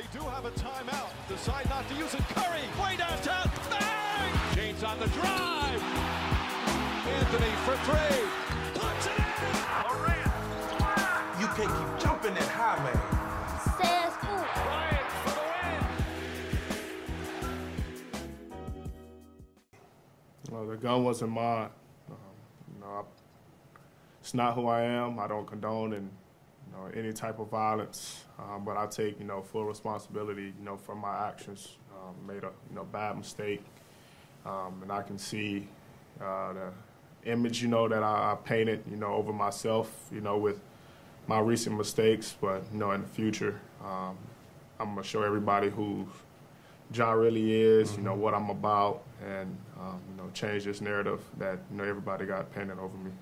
They do have a timeout. Decide not to use it. Curry, way downtown. Bang! James on the drive. Anthony for three. Puts it in. You can't keep jumping that high, man. 16 points. Bryant for the win. Uh, the gun wasn't mine. Um, you know, I, it's not who I am. I don't condone in, know, any type of violence, um, but I take you know full responsibility you know for my actions. Um, made a you know bad mistake, um, and I can see uh, the image you know that I, I painted you know over myself you know with my recent mistakes. But you know in the future, um, I'm gonna show everybody who John really is, you know, what I'm about, and um, you know, change this narrative that you know everybody got painted over me.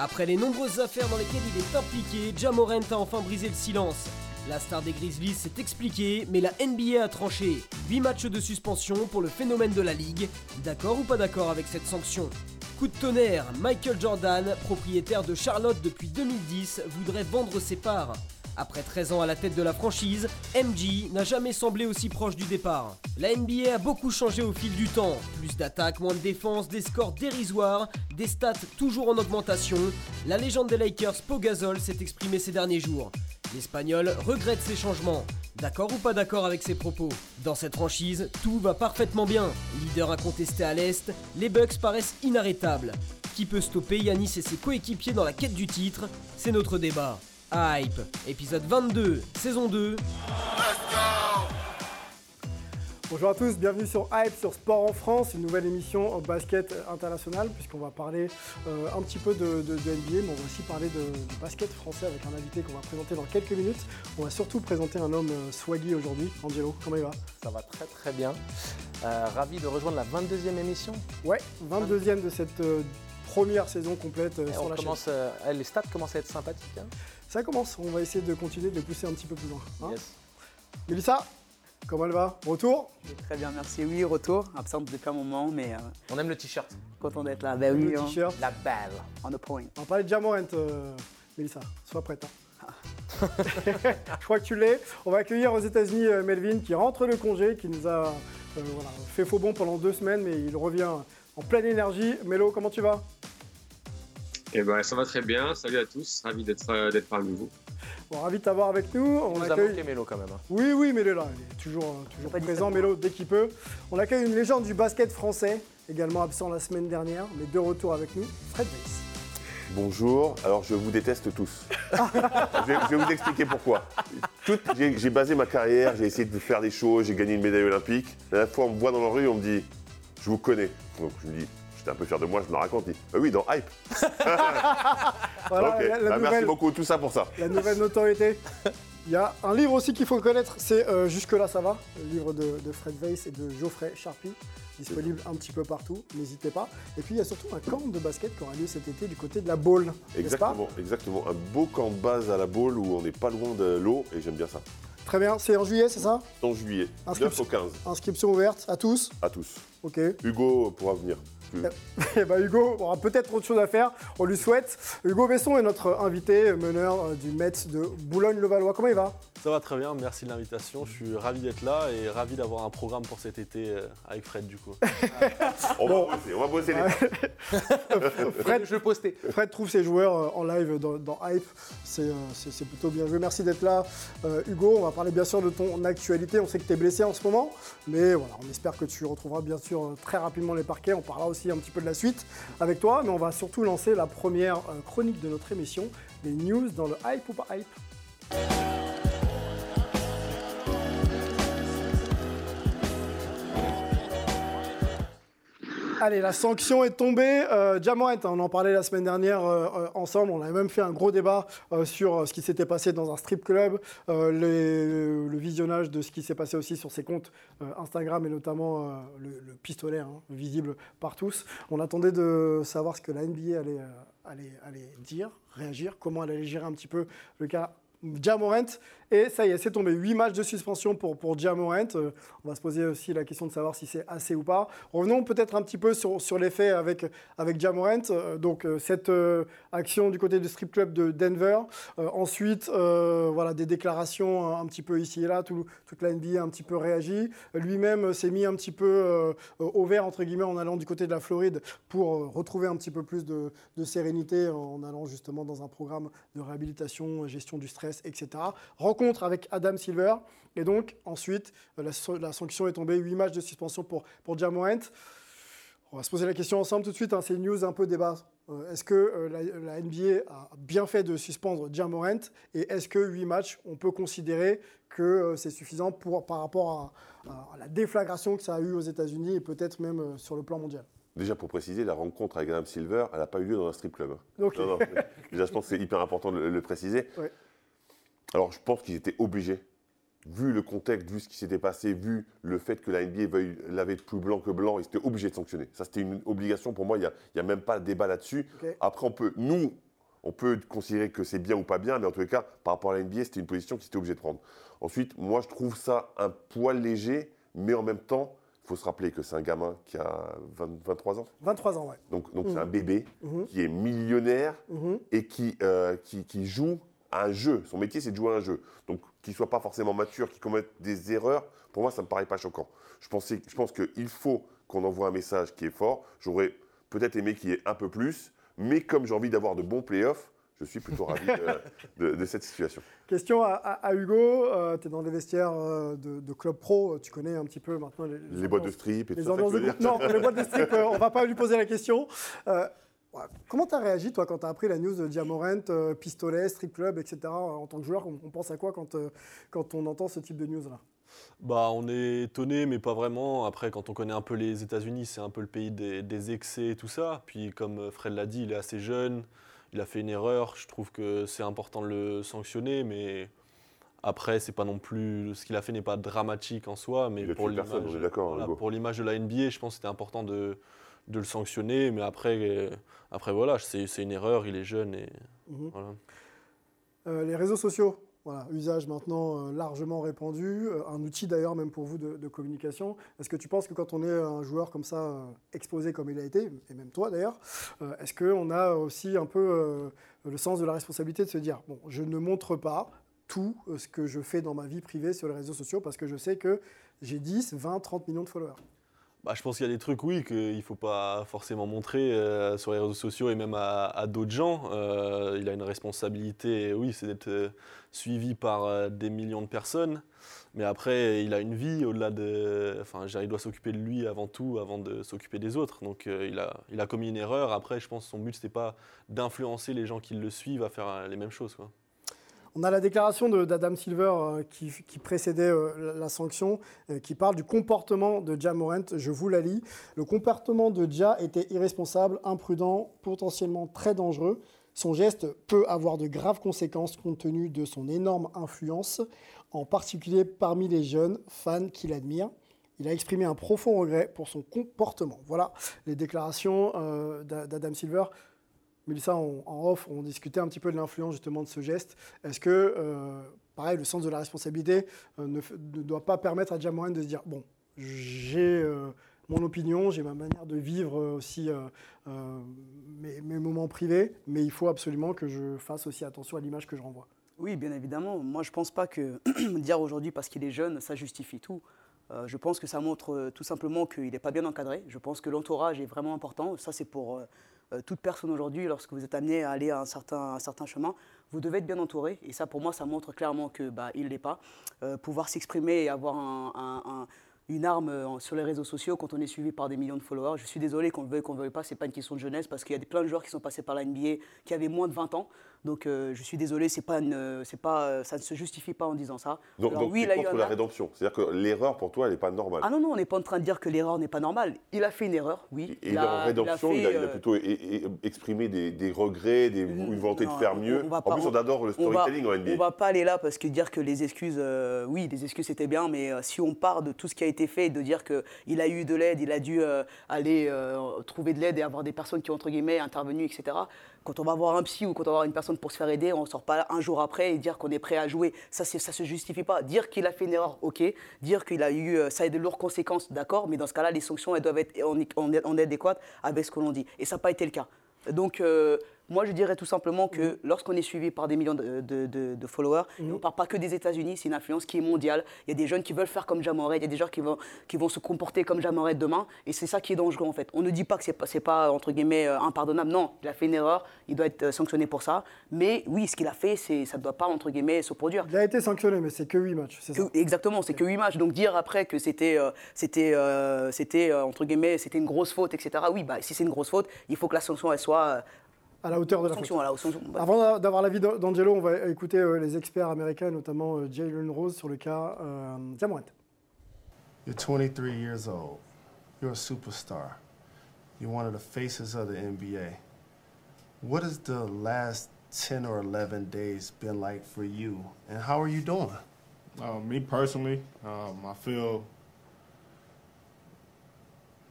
Après les nombreuses affaires dans lesquelles il est impliqué, Jamorant a enfin brisé le silence. La star des Grizzlies s'est expliquée, mais la NBA a tranché. 8 matchs de suspension pour le phénomène de la ligue. D'accord ou pas d'accord avec cette sanction? Coup de tonnerre, Michael Jordan, propriétaire de Charlotte depuis 2010, voudrait vendre ses parts. Après 13 ans à la tête de la franchise, MJ n'a jamais semblé aussi proche du départ. La NBA a beaucoup changé au fil du temps. Plus d'attaques, moins de défense, des scores dérisoires, des stats toujours en augmentation. La légende des Lakers, Pau Gasol, s'est exprimé ces derniers jours. L'Espagnol regrette ces changements. D'accord ou pas d'accord avec ses propos? Dans cette franchise, tout va parfaitement bien. Leader incontesté à l'Est, les Bucks paraissent inarrêtables. Qui peut stopper Yanis et ses coéquipiers dans la quête du titre? C'est notre débat. Hype, épisode 22, saison 2. Bonjour à tous, bienvenue sur Hype, sur Sport en France, une nouvelle émission au basket international, puisqu'on va parler euh, un petit peu de, de- de NBA, mais on va aussi parler de, de basket français avec un invité qu'on va présenter dans quelques minutes. On va surtout présenter un homme euh, swaggy aujourd'hui. Angelo, comment il va? Ça va très très bien. Euh, ravi de rejoindre la 22e émission. Ouais, 22e de cette euh, première saison complète euh, sur on la chaîne. euh, les stats commencent à être sympathiques. hein. Ça commence, on va essayer de continuer de les pousser un petit peu plus loin. hein. Yes. Mélissa, comment elle va? Retour? Très bien, merci. Oui, retour. Absente depuis un moment, mais euh, On aime le t-shirt. content d'être là. Ben oui, Le t-shirt. La balle. on the point. On va parler de Jamorant, euh, Mélissa, sois prête. hein. Je crois que tu l'es. On va accueillir aux États-Unis euh, Melvin qui rentre de congé, qui nous a euh, voilà, fait faux bon pendant deux semaines, mais il revient en pleine énergie. Mélo, comment tu vas? Eh ben, ça va très bien. Salut à tous. Ravi d'être euh, d'être parmi vous. bon, Ravi de t'avoir avec nous. On a accueille- Mélo quand même. hein. Oui, oui, est là, il est toujours, euh, toujours présent. Mélo, dès qu'il peut. On accueille une légende du basket français, également absent la semaine dernière, mais de retour avec nous, Fred Weiss. Bonjour, alors je vous déteste tous. je, vais, je vais vous expliquer pourquoi. J'ai basé ma carrière, j'ai essayé de faire des choses, j'ai gagné une médaille olympique. La dernière fois, on me voit dans la rue, on me dit Je vous connais. Donc je me dis Un peu fier de moi, je me la raconte. Il dit, Bah oui, dans Hype. Voilà, la, la bah, merci nouvelle, beaucoup, tout ça pour ça. la nouvelle notoriété. Il y a un livre aussi qu'il faut connaître, c'est euh, Jusque-là ça va, le livre de, de Fred Weiss et de Geoffrey Charpie, disponible un petit peu partout, n'hésitez pas. Et puis il y a surtout un camp de basket qui aura lieu cet été du côté de la Baule, pas Exactement, exactement. Un beau camp de base à la boule où on n'est pas loin de l'eau et j'aime bien ça. Très bien, c'est en juillet, c'est ça En juillet, Inscription. 9 au 15, Inscription ouverte à tous à tous. Ok. Hugo pourra venir. Ben Hugo aura peut-être autre chose à faire, on lui souhaite. Hugo Besson est notre invité, meneur euh, du Metz de Boulogne-le-Valois. Comment il va? Ça va très bien, merci de l'invitation. Je suis ravi d'être là et ravi d'avoir un programme pour cet été euh, avec Fred du coup. On va bosser, on va bosser les Fred, Je vais poster. Fred trouve ses joueurs euh, en live dans, dans Hype, c'est c'est- c'est plutôt bien joué. Merci d'être là Euh, Hugo, on va parler bien sûr de ton actualité, on sait que tu es blessé en ce moment, mais voilà, on espère que tu retrouveras bien euh, très rapidement les parquets, on parlera aussi un petit peu de la suite avec toi, mais on va surtout lancer la première euh, chronique de notre émission, les news dans le Hype ou pas Hype Allez, la sanction est tombée. Euh, on en parlait la semaine dernière euh, euh, ensemble. On avait même fait un gros débat euh, sur ce qui s'était passé dans un strip club, le visionnage de ce qui s'est passé aussi sur ses comptes Instagram et notamment le, le pistolet hein, visible par tous. On attendait de savoir ce que la NBA allait dire, réagir, comment elle allait gérer un petit peu le cas Jamorant. Et ça y est, c'est tombé. 8 matchs de suspension pour, pour Jamorant. Euh, on va se poser aussi la question de savoir si c'est assez ou pas. Revenons peut-être un petit peu sur, sur les faits avec, avec Jamorant. Euh, donc, euh, cette action du côté du strip club de Denver. ensuite, voilà, des déclarations un, petit peu ici et là. Tout, toute la NBA a un petit peu réagi. Lui-même s'est mis un petit peu au vert, entre guillemets, en allant du côté de la Floride pour retrouver un petit peu plus de, de sérénité en allant justement dans un programme de réhabilitation, gestion du stress, etc rencontre avec Adam Silver. Et donc, ensuite, la, sanction est tombée, 8 matchs de suspension pour, pour Jamorant. On va se poser la question ensemble tout de suite. Hein. c'est une news un peu débat. Euh, est-ce que euh, la, NBA a bien fait de suspendre Jamorant Et est-ce que 8 matchs, on peut considérer que euh, c'est suffisant pour, par rapport à, la déflagration que ça a eu aux États-Unis et peut-être même sur le plan mondial? Déjà pour préciser, la rencontre avec Adam Silver, elle n'a pas eu lieu dans un strip club. Hein. déjà, je pense que c'est hyper important de le, préciser. Alors, je pense qu'ils étaient obligés, vu le contexte, vu ce qui s'était passé, vu le fait que la NBA veuille laver plus blanc que blanc, ils étaient obligés de sanctionner. Ça, c'était une obligation pour moi. Il n'y a, même pas de débat là-dessus. Après, on peut, nous, on peut considérer que c'est bien ou pas bien, mais en tous les cas, par rapport à la NBA, c'était une position qu'ils étaient obligés de prendre. Ensuite, moi, je trouve ça un poil léger, mais en même temps, il faut se rappeler que c'est un gamin qui a 23 ans. 23 ans, ouais. Donc, donc c'est un mmh. bébé mmh. qui est millionnaire mmh. et qui, euh, qui, qui, joue un jeu. Son métier, c'est de jouer à un jeu. Donc, qu'il ne soit pas forcément mature, qu'il commette des erreurs, pour moi, ça ne me paraît pas choquant. Je, pensais, je pense qu'il faut qu'on envoie un message qui est fort. J'aurais peut-être aimé qu'il y ait un peu plus, mais comme j'ai envie d'avoir de bons playoffs, je suis plutôt ravi de, cette situation. Question à, Hugo, euh, tu es dans les vestiaires euh, de, Club Pro, tu connais un petit peu maintenant les, les, boîtes de strip et tout ça. Non, les boîtes de strip, euh, on ne va pas lui poser la question. Comment tu as réagi, toi, quand tu as appris la news de Diamorent, euh, pistolet, strip club, etc. En tant que joueur, on, pense à quoi quand, euh, quand on entend ce type de news-là bah, on est étonné, mais pas vraiment. Après, quand on connaît un peu les États-Unis, c'est un peu le pays des, excès et tout ça. Puis, comme Fred l'a dit, il est assez jeune, il a fait une erreur. Je trouve que c'est important de le sanctionner, mais après, c'est pas non plus ce qu'il a fait n'est pas dramatique en soi, mais pour l'image, pour l'image de la NBA, je pense que c'était important de de le sanctionner. Mais après, euh, après voilà, c'est une erreur, il est jeune. Et, mhm. voilà. Euh, les réseaux sociaux, voilà, usage maintenant euh, largement répandu, un outil d'ailleurs même pour vous de, communication. Est-ce que tu penses que quand on est un joueur comme ça, exposé comme il a été, et même toi d'ailleurs, est-ce qu'on a aussi un peu le sens de la responsabilité de se dire, bon, je ne montre pas tout ce que je fais dans ma vie privée sur les réseaux sociaux parce que je sais que j'ai 10, 20, 30 millions de followers bah, je pense qu'il y a des trucs, oui, qu'il ne faut pas forcément montrer euh, sur les réseaux sociaux et même à, d'autres gens. Euh, il a une responsabilité, oui, c'est d'être euh, suivi par des millions de personnes. Mais après, il a une vie au-delà de. Enfin, il doit s'occuper de lui avant tout, avant de s'occuper des autres. Donc, il, a, il a commis une erreur. Après, je pense que son but, ce n'était pas d'influencer les gens qui le suivent à faire les mêmes choses. Quoi. On a la déclaration d'Adam Silver euh, qui, précédait euh, la sanction, euh, qui parle du comportement de Ja Morant. Je vous la lis. Le comportement de Ja était irresponsable, imprudent, potentiellement très dangereux. Son geste peut avoir de graves conséquences compte tenu de son énorme influence, en particulier parmi les jeunes fans qui l'admirent. Il a exprimé un profond regret pour son comportement. Voilà les déclarations d'Adam Silver. Mélissa, en, off, on discutait un petit peu de l'influence justement de ce geste. Est-ce que, euh, pareil, le sens de la responsabilité euh, ne, doit pas permettre à Jamoran de se dire, bon, j'ai euh, mon opinion, j'ai ma manière de vivre aussi mes, moments privés, mais il faut absolument que je fasse aussi attention à l'image que je renvoie. Oui, bien évidemment. Moi, je ne pense pas que dire aujourd'hui parce qu'il est jeune, ça justifie tout. je pense que ça montre tout simplement qu'il n'est pas bien encadré. Je pense que l'entourage est vraiment important. Ça, c'est pour toute personne aujourd'hui, lorsque vous êtes amené à aller à un certain, chemin, vous devez être bien entouré. Et ça, pour moi, ça montre clairement qu'il bah, ne l'est pas. Euh, pouvoir s'exprimer et avoir un, une arme euh, sur les réseaux sociaux quand on est suivi par des millions de followers. Je suis désolé qu'on le veuille, qu'on ne veuille pas, ce n'est pas une question de jeunesse parce qu'il y a plein de joueurs qui sont passés par la NBA qui avaient moins de 20 ans. Donc euh, je suis désolé, c'est pas, c'est pas, ça ne se justifie pas en disant ça. Donc, oui, il a contre la rédemption. C'est-à-dire que l'erreur pour toi, elle n'est pas normale. Ah non, non, on n'est pas en train de dire que l'erreur n'est pas normale. Il a fait une erreur, oui. Et il en rédemption, il a, euh, plutôt exprimé des, regrets, des, une volonté de faire mieux. en plus, on adore le storytelling en NBA. On va pas aller là parce que dire que les excuses, oui, les excuses c'était bien, mais si on part de tout ce qui a été fait et de dire que il a eu de l'aide, il a dû euh, aller euh, trouver de l'aide et avoir des personnes qui ont, entre guillemets, intervenu, etc. quand on va voir un psy ou quand on va voir une personne pour se faire aider, on ne sort pas un jour après et dire qu'on est prêt à jouer. Ça ne se justifie pas. Dire qu'il a fait une erreur, ok. Dire qu'il a eu, euh, ça a de lourdes conséquences, d'accord. Mais dans ce cas-là, les sanctions, elles doivent être en, adéquates avec ce que l'on dit. Et ça n'a pas été le cas. Donc, euh, moi, je dirais tout simplement que mhm. lorsqu'on est suivi par des millions de, followers, mhm. on ne parle pas que des États-Unis, c'est une influence qui est mondiale. Il y a des jeunes qui veulent faire comme Jamoret, il y a des gens qui vont, qui vont se comporter comme Jamoret demain, et c'est ça qui est dangereux en fait. On ne dit pas que c'est pas, pas entre guillemets euh, impardonnable, non, il a fait une erreur, il doit être euh, sanctionné pour ça. Mais oui, ce qu'il a fait, ça ne doit pas entre guillemets se produire. Il a été sanctionné, mais c'est que 8 matchs, c'est ça? Exactement, c'est que 8 matchs. Donc dire après que c'était, euh, c'était, c'était entre guillemets, c'était une grosse faute, etc. Oui, bah, si c'est une grosse faute, il faut que la sanction elle soit à la hauteur de la fonction. Avant d'avoir l'avis d'Angelo, on va écouter euh, les experts américains, notamment euh, Jalen Rose, sur le cas euh, Jamorant. You're 23 years old. You're a superstar. You're one of the faces of the NBA. What has the last 10 or 11 days been like for you, and how are you doing? Uh, me personally, um, I feel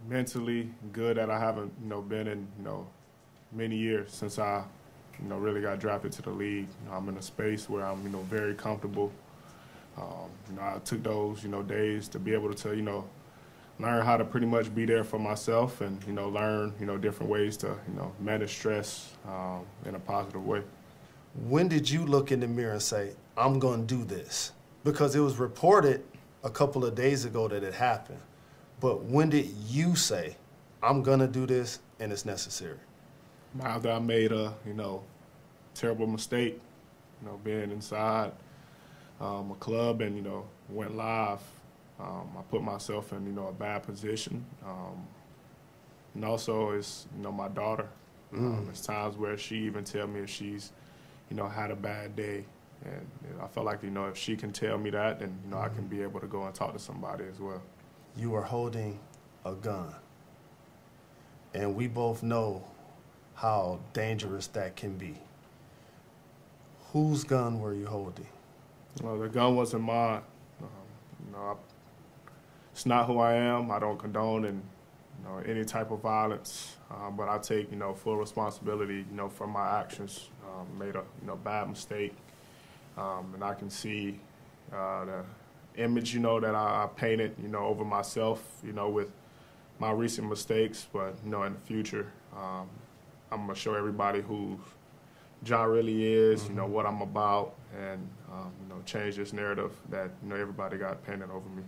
mentally good that I haven't, you know, been in, you know, many years since I, you know, really got drafted to the league. You know, I'm in a space where I'm, you know, very comfortable. Um, you know, I took those, you know, days to be able to, you know, learn how to pretty much be there for myself and, you know, learn, you know, different ways to, you know, manage stress um, in a positive way. When did you look in the mirror and say, I'm going to do this? Because it was reported a couple of days ago that it happened. But when did you say, I'm going to do this and it's necessary? After I made a you know terrible mistake, you know being inside um, a club and you know went live, um, I put myself in you know a bad position. Um, and also, it's you know my daughter. Mm. Um, there's times where she even tell me if she's you know had a bad day, and you know, I felt like you know if she can tell me that, then you know mm. I can mm-hmm. be able to go and talk to somebody as well. You are holding a gun, and we both know how dangerous that can be. Whose gun were you holding? Well, the gun wasn't mine. Um, I, it's not who I am. I don't condone and you know any type of violence, um, but I take you know full responsibility. You know for my actions. Um, made a you know bad mistake, um, and I can see uh, the image you know that I, I painted you know over myself. You know with my recent mistakes, but you know in the future. Um, I'm gonna show everybody who John really is, mm -hmm. you know mm-hmm. what I'm about, and um, you know change this narrative that you know everybody got painted over me.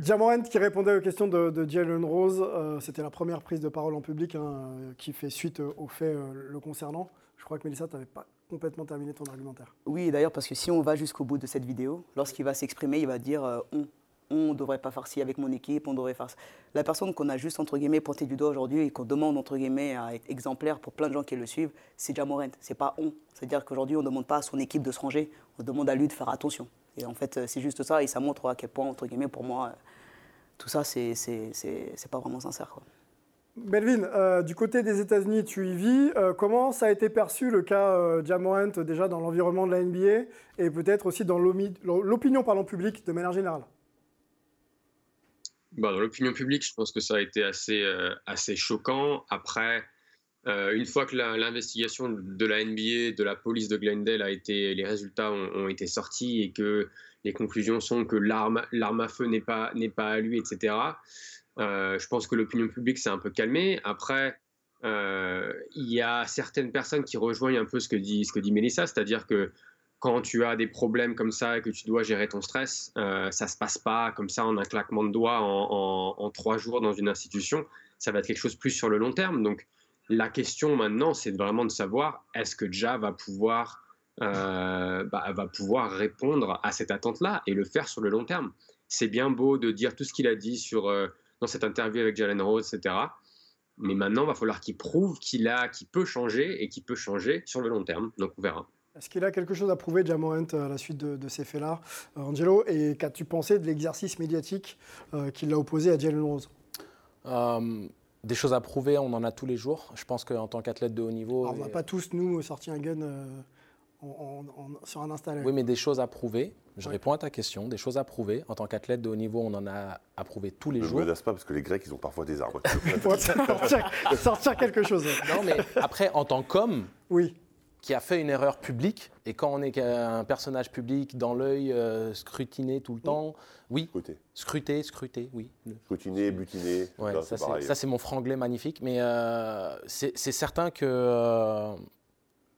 Jamorant qui répondait aux questions de, de Jalen Rose, euh, c'était la première prise de parole en public hein, qui fait suite aux faits euh, le concernant. Je crois que Mélissa, tu n'avais pas complètement terminé ton argumentaire. Oui, d'ailleurs, parce que si on va jusqu'au bout de cette vidéo, lorsqu'il va s'exprimer, il va dire euh, on on ne devrait pas faire ci avec mon équipe, on devrait faire ça. La personne qu'on a juste, entre guillemets, pointé du doigt aujourd'hui et qu'on demande, entre guillemets, à être exemplaire pour plein de gens qui le suivent, c'est Jamorent, c'est pas on. C'est-à-dire qu'aujourd'hui, on ne demande pas à son équipe de se ranger, on demande à lui de faire attention. Et en fait, c'est juste ça, et ça montre à quel point, entre guillemets, pour moi, tout ça, c'est pas vraiment sincère. Melvin, euh, du côté des États-Unis, tu y vis. Euh, comment ça a été perçu le cas euh, Jamorant déjà dans l'environnement de la NBA et peut-être aussi dans l'opinion publique de manière générale? Bah, dans l'opinion publique, je pense que ça a été assez, euh, assez choquant. Après, euh, une fois que l'investigation de la NBA, de la police de Glendale a été, les résultats ont, été sortis et que les conclusions sont que l'arme à feu n'est pas, pas à lui, etc. Euh, je pense que l'opinion publique s'est un peu calmée. Après, il y a certaines personnes qui rejoignent un peu ce que dit, ce que dit Mélissa, c'est-à-dire que quand tu as des problèmes comme ça et que tu dois gérer ton stress, euh, ça se passe pas comme ça en un claquement de doigts en, trois jours dans une institution. Ça va être quelque chose plus sur le long terme. Donc la question maintenant, c'est vraiment de savoir est-ce que Ja va pouvoir, euh, bah, va pouvoir répondre à cette attente-là et le faire sur le long terme? C'est bien beau de dire tout ce qu'il a dit sur, euh, dans cette interview avec Jalen Rose, etc. Mais maintenant, il va falloir qu'il prouve qu'il a, qu'il peut changer et qu'il peut changer sur le long terme. Donc on verra. Est-ce qu'il a quelque chose à prouver, Jamorant, à la suite de, ces faits-là, euh, Angelo? Et qu'as-tu pensé de l'exercice médiatique euh, qui l'a opposé à Jalen Rose? Euh, Des choses à prouver, on en a tous les jours. Je pense qu'en tant qu'athlète de haut niveau. on n'a pas tous, nous, sorti un gun en- en- sur un Insta Live. Oui, mais des choses à prouver. Je réponds à ta question. Des choses à prouver. En tant qu'athlète de haut niveau, on en a à prouver tous les Ne jours. me menace pas parce que les Grecs, ils ont parfois des armes. Faut sortir, sortir quelque chose. Non, mais après, en tant qu'homme, Oui. Qui a fait une erreur publique, et quand on est un personnage public dans l'œil, euh, scrutiné tout le temps, oui. Scruté, scruté, oui. Scrutiné, butiné, Ouais, ça, ça, c'est mon franglais magnifique. Mais euh, c'est, c'est certain que, euh,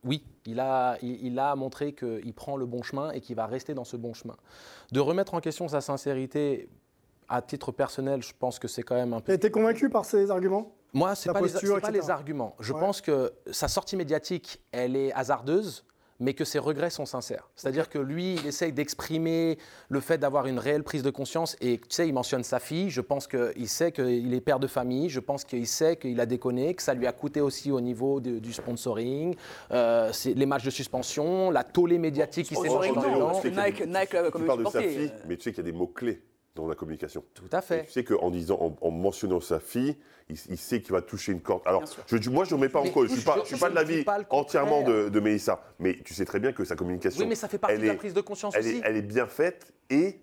oui, il a, il, il a montré qu'il prend le bon chemin et qu'il va rester dans ce bon chemin. De remettre en question sa sincérité, à titre personnel, je pense que c'est quand même un peu. Été convaincu par ces arguments? Moi, ce n'est pas, les- posture, c'est pas etc. les arguments. Je Ouais. pense que sa sortie médiatique, elle est hasardeuse, mais que ses regrets sont sincères. C'est-à-dire que lui, il essaye d'exprimer le fait d'avoir une réelle prise de conscience. Et tu sais, il mentionne sa fille. Je pense qu'il sait qu'il est père de famille. Je pense qu'il sait qu'il a déconné, que ça lui a coûté aussi au niveau de- du sponsoring, euh, les matchs de suspension, la tollée médiatique qui s'est Oh, dans y a des- Nike- Nike Tu parles de sa fille, euh. mais tu sais qu'il y a des mots-clés dans la communication. Tout à fait. Tu sais qu'en disant, en, en mentionnant sa fille, il, il sait qu'il va toucher une corde. Alors, je, moi, je ne remets pas en cause. Je ne suis pas, je- je suis pas de l'avis entièrement de, de Mélissa. Mais tu sais très bien que sa communication. Oui, mais ça fait partie de la est- prise de conscience elle aussi. Est, elle est bien faite et.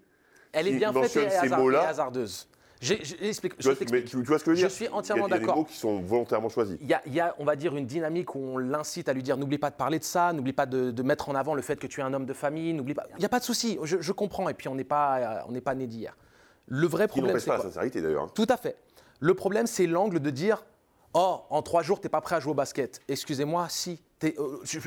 Elle est bien faite et, ces hasard- et hasardeuse. J'ai- j'ai- explique- Tu je tu, tu vois ce que je veux Je dire suis Il y a- entièrement Il y a des d'accord. mots qui sont volontairement choisis. Il y, a, il y a, on va dire, une dynamique où on l'incite à lui dire n'oublie pas de parler de ça, n'oublie pas de, de mettre en avant le fait que tu es un homme de famille, n'oublie pas. Il n'y a pas de souci, je, je comprends. Et puis on n'est pas, euh, on n'est pas né d'hier. Le vrai problème, c'est pas la sincérité d'ailleurs. hein. Tout à fait. Le problème, c'est l'angle de dire Oh, en trois jours, tu n'es pas prêt à jouer au basket. Excusez-moi, si. Euh,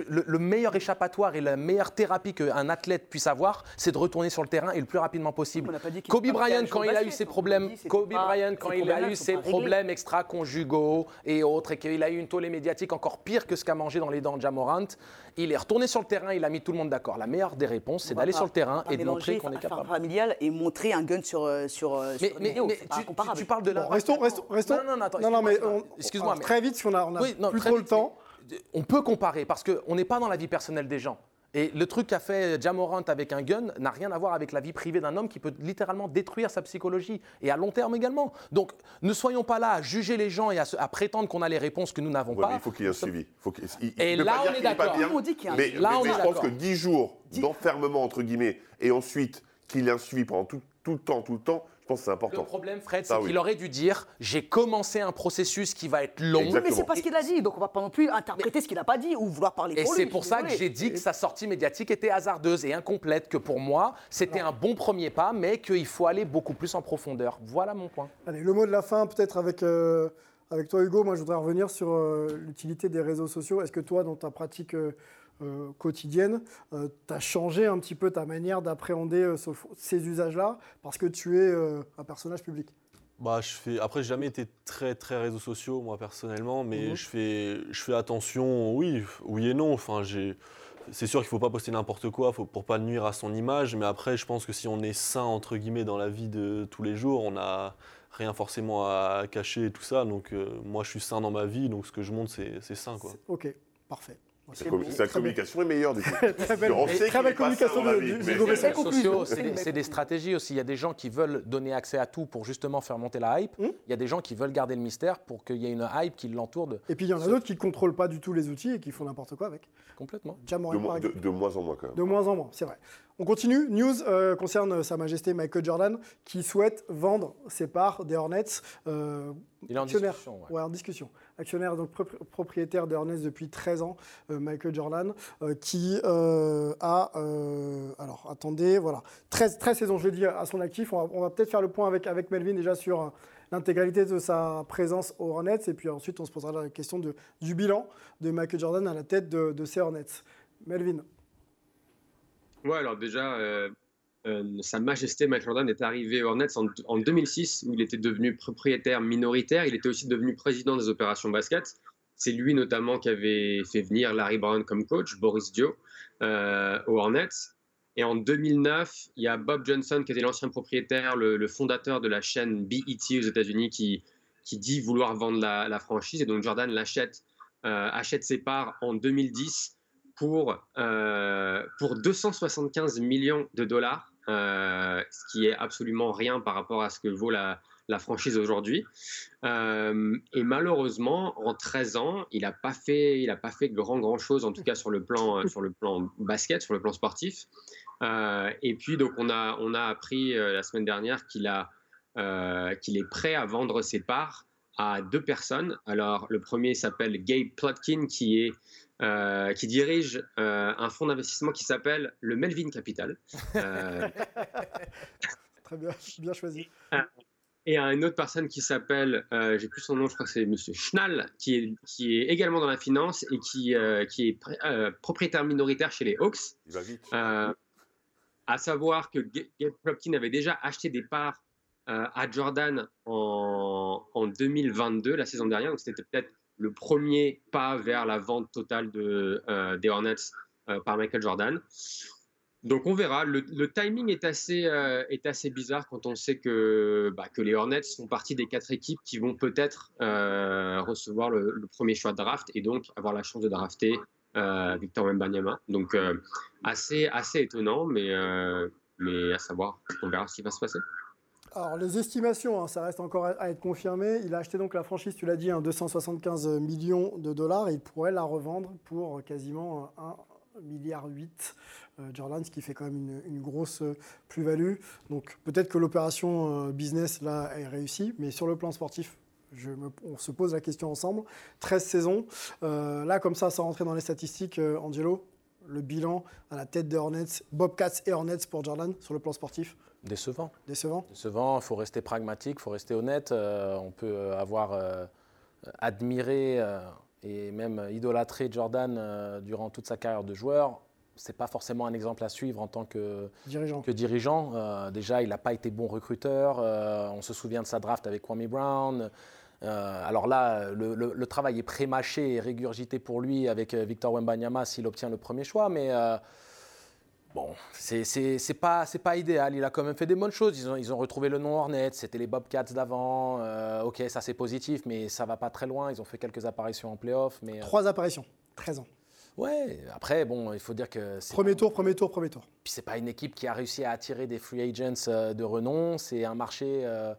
le, le meilleur échappatoire et la meilleure thérapie qu'un athlète puisse avoir, c'est de retourner sur le terrain et le plus rapidement possible. On n'a pas dit qu'il Kobe Bryant, quand il a eu ses problèmes, Kobe Bryant, quand il a eu ses problèmes extra-conjugaux et autres, et qu'il a eu une tollée médiatique encore pire que ce qu'a mangé dans les dents de Jamorant, il est retourné sur le terrain, il a mis tout le monde d'accord. La meilleure des réponses, c'est d'aller sur le terrain et de montrer qu'on est faire capable. familial et montrer un gun sur euh, sur euh, Mais, sur mais- vidéo, mais tu, parles de Bon, la. restons, restons, restons. Non, non, non, attends, non, mais excuse-moi, très vite, a, on a Oui, non, plus trop vite, le temps. On peut comparer parce qu'on n'est pas dans la vie personnelle des gens. Et le truc qu'a fait Jamorant avec un gun n'a rien à voir avec la vie privée d'un homme qui peut littéralement détruire sa psychologie et à long terme également. Donc ne soyons pas là à juger les gens et à, se- à prétendre qu'on a les réponses que nous n'avons Ouais, pas. mais il faut qu'il y ait un suivi. Faut il- il Et là, pas on est d'accord. bien, On dit qu'il y a un Mais, suivi. Là, mais- on mais est je pense que 10 jours d'enfermement, entre guillemets, et ensuite qu'il ait un suivi pendant tout, tout le temps, tout le temps, je pense que c'est Le important. problème, Fred, c'est oui. qu'il aurait dû dire j'ai commencé un processus qui va être long. Oui, mais c'est pas ce qu'il a dit, donc on va pas non plus interpréter ce qu'il a pas dit ou vouloir parler Et pour lui. c'est je pour ça que j'ai dit que sa sortie médiatique était hasardeuse et incomplète, que pour moi, c'était un bon premier pas, mais qu'il faut aller beaucoup plus en profondeur. Voilà mon point. Allez, le mot de la fin, peut-être avec, euh, avec toi, Hugo. Moi, je voudrais revenir sur euh, l'utilité des réseaux sociaux. Est-ce que toi, dans ta pratique euh, euh, quotidienne, tu as changé un petit peu ta manière d'appréhender euh, ce- ces usages-là parce que tu es euh, un personnage public? Bah, je fais... Après, j'ai jamais été très, très réseaux sociaux, moi, personnellement, mais Mhm. je, fais... je fais attention, oui, oui et non. Enfin, j'ai... C'est sûr qu'il ne faut pas poster n'importe quoi faut... pour pas nuire à son image, mais après, je pense que si on est sain, entre guillemets, dans la vie de tous les jours, on n'a rien forcément à cacher et tout ça. Donc, euh, moi, je suis sain dans ma vie, donc ce que je montre, c'est, c'est sain, quoi. Ok, parfait. Sa com- Sa communication est meilleure, du coup. Très belle, On sait très belle communication de- C'est des, stratégies aussi. Il y a des gens qui veulent donner accès à tout pour justement faire monter la hype. Hmm. Il y a des gens qui veulent garder le mystère pour qu'il y ait une hype qui l'entoure de... Et puis il y en a d'autres qui ne contrôlent pas du tout les outils et qui font n'importe quoi avec. complètement. De, de moins en moins, quand même. De moins en moins, c'est vrai. On continue. News euh, concerne Sa Majesté Michael Jordan qui souhaite vendre ses parts des Hornets. euh, Il est en actionnaire. discussion, ouais. Ouais, en discussion. Actionnaire, donc propri- propriétaire des Hornets depuis 13 ans, euh, Michael Jordan, euh, qui euh, a, euh, alors attendez, voilà, 13, 13 saisons, je l'ai dit, à son actif. On va, peut-être faire le point avec, avec Melvin déjà sur euh, l'intégralité de sa présence aux Hornets. Et puis ensuite, on se posera la question de, du bilan de Michael Jordan à la tête de, de ces Hornets. Melvin. Ouais, alors déjà, euh, euh, Sa Majesté Michael Jordan est arrivé aux Hornets en, en 2006, où il était devenu propriétaire minoritaire. Il était aussi devenu président des opérations basket. C'est lui notamment qui avait fait venir Larry Brown comme coach, Boris Dio, euh, aux Hornets. Et en 2009, il y a Bob Johnson, qui était l'ancien propriétaire, le, le fondateur de la chaîne BET aux États-Unis, qui, qui dit vouloir vendre la, la franchise. Et donc Jordan l'achète, euh, achète ses parts en 2010 pour, euh, pour 275 millions de dollars, euh, ce qui est absolument rien par rapport à ce que vaut la, la franchise aujourd'hui. Euh, et malheureusement, en 13 ans, il n'a pas fait, pas fait grand grand chose, en tout cas sur le plan, sur le plan basket, sur le plan sportif. Et puis donc on a, on a appris la semaine dernière qu'il a, qu'il est prêt à vendre ses parts à deux personnes. Alors le premier s'appelle Gabe Plotkin, qui est qui dirige un fonds d'investissement qui s'appelle le Melvin Capital. Très bien, bien choisi et à une autre personne qui s'appelle, euh, j'ai plus son nom, je crois que c'est Monsieur Schnall, qui est, qui est également dans la finance et qui, euh, qui est euh, propriétaire minoritaire chez les Hawks. Il va vite. à savoir que Gabe Plotkin avait déjà acheté des parts à Jordan en, en, 2022, la saison dernière, donc c'était peut-être le premier pas vers la vente totale de, des Hornets par Michael Jordan. Donc on verra. Le, timing est assez, euh, bizarre quand on sait que, bah, que les Hornets sont partie des quatre équipes qui vont peut-être euh, recevoir le, premier choix de draft et donc avoir la chance de drafter euh, Victor Wembanyama. Donc assez, assez étonnant, mais à savoir, on verra ce qui va se passer. Alors les estimations, hein, ça reste encore à être confirmé. Il a acheté donc la franchise, tu l'as dit, 275 millions de dollars et il pourrait la revendre pour quasiment un milliard 8 euh, Jordan, ce qui fait quand même une, grosse euh, plus-value. Donc peut-être que l'opération euh, business là est réussie, mais sur le plan sportif, on se pose la question ensemble. 13 saisons. là, comme ça, sans rentrer dans les statistiques, Angelo, le bilan à la tête des Hornets, Bobcats et Hornets pour Jordan sur le plan sportif Décevant. Décevant Décevant, il faut rester pragmatique, il faut rester honnête. on peut avoir admiré et même idolâtré Jordan durant toute sa carrière de joueur c'est pas forcément un exemple à suivre en tant que dirigeant. Que dirigeant. Euh, déjà, il n'a pas été bon recruteur. Euh, on se souvient de sa draft avec Kwame Brown. Euh, alors là, le, travail est pré-mâché et régurgité pour lui avec Victor Wembanyama s'il obtient le premier choix, mais bon, c'est pas, pas idéal. Il a quand même fait des bonnes choses. Ils ont, ils ont retrouvé le nom Hornet, c'était les Bobcats d'avant. ok, ça c'est positif, mais ça va pas très loin. Ils ont fait quelques apparitions en playoff. Mais, Trois apparitions, 13 ans. Ouais, après, bon, il faut dire que. Premier tour, premier tour, premier tour. Puis c'est pas une équipe qui a réussi à attirer des free agents euh, de renom. C'est un marché euh,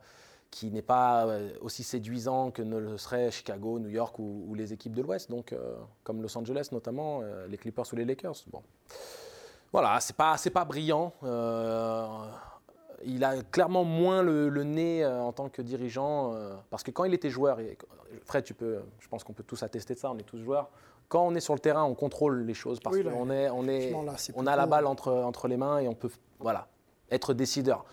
qui n'est pas euh, aussi séduisant que ne le serait Chicago, New York ou, les équipes de l'Ouest, donc comme Los Angeles notamment, les Clippers ou les Lakers. Bon, voilà, c'est pas c'est pas brillant. il a clairement moins le, le nez en tant que dirigeant parce que quand il était joueur, et, Fred, tu peux, je pense qu'on peut tous attester de ça. On est tous joueurs quand on est sur le terrain, on contrôle les choses parce qu'on est, on est, on a la balle entre, entre les mains et on peut, voilà, être décideur.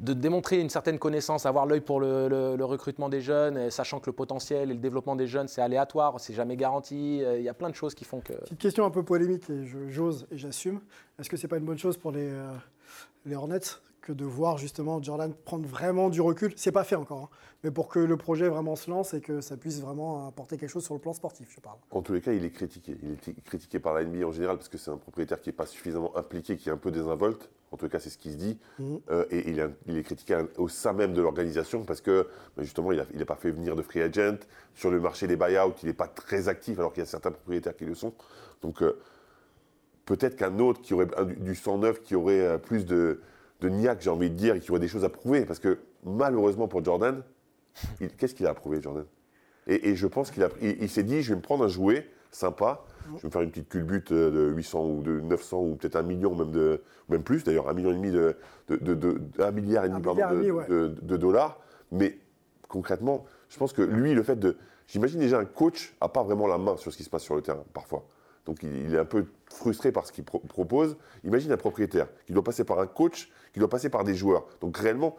De démontrer une certaine connaissance, avoir l'œil pour le, recrutement des jeunes, sachant que le potentiel et le développement des jeunes, c'est aléatoire, c'est jamais garanti. Euh, il y a plein de choses qui font que. Petite question un peu polémique et j'ose et j'assume. Est-ce que c'est pas une bonne chose pour les, euh, les Hornets que de voir justement Jordan prendre vraiment du recul. C'est pas fait encore, hein. mais pour que le projet vraiment se lance et que ça puisse vraiment apporter quelque chose sur le plan sportif, je parle. En tous les cas, il est critiqué. Il est critiqué par la NBA en général parce que c'est un propriétaire qui n'est pas suffisamment impliqué, qui est un peu désinvolte. En tout cas, c'est ce qui se dit. Mhm. Euh, et il, est critiqué au sein même de l'organisation parce que bah, justement, il n'a pas fait venir de free agent. Sur le marché des buyouts, il n'est pas très actif alors qu'il y a certains propriétaires qui le sont. Donc euh, peut-être qu'un autre qui aurait du 109, qui aurait euh, plus de de niaque, j'ai envie de dire, et qui aurait des choses à prouver. Parce que malheureusement pour Jordan, qu'est-ce qu'il a prouvé, Jordan? Et, je pense qu'il il, s'est dit, je vais me prendre un jouet sympa, je vais me faire une petite culbute de 800 ou de 900 ou peut-être un million, même, de, même plus d'ailleurs, un million et demi de, de, milliard et demi, de, dollars. Mais concrètement, je pense que lui, le fait de, j'imagine déjà un coach n'a pas vraiment la main sur ce qui se passe sur le terrain parfois. Donc il, est un peu frustré par ce qu'il propose. Imagine un propriétaire qui doit passer par un coach, qui doit passer par des joueurs. Donc réellement,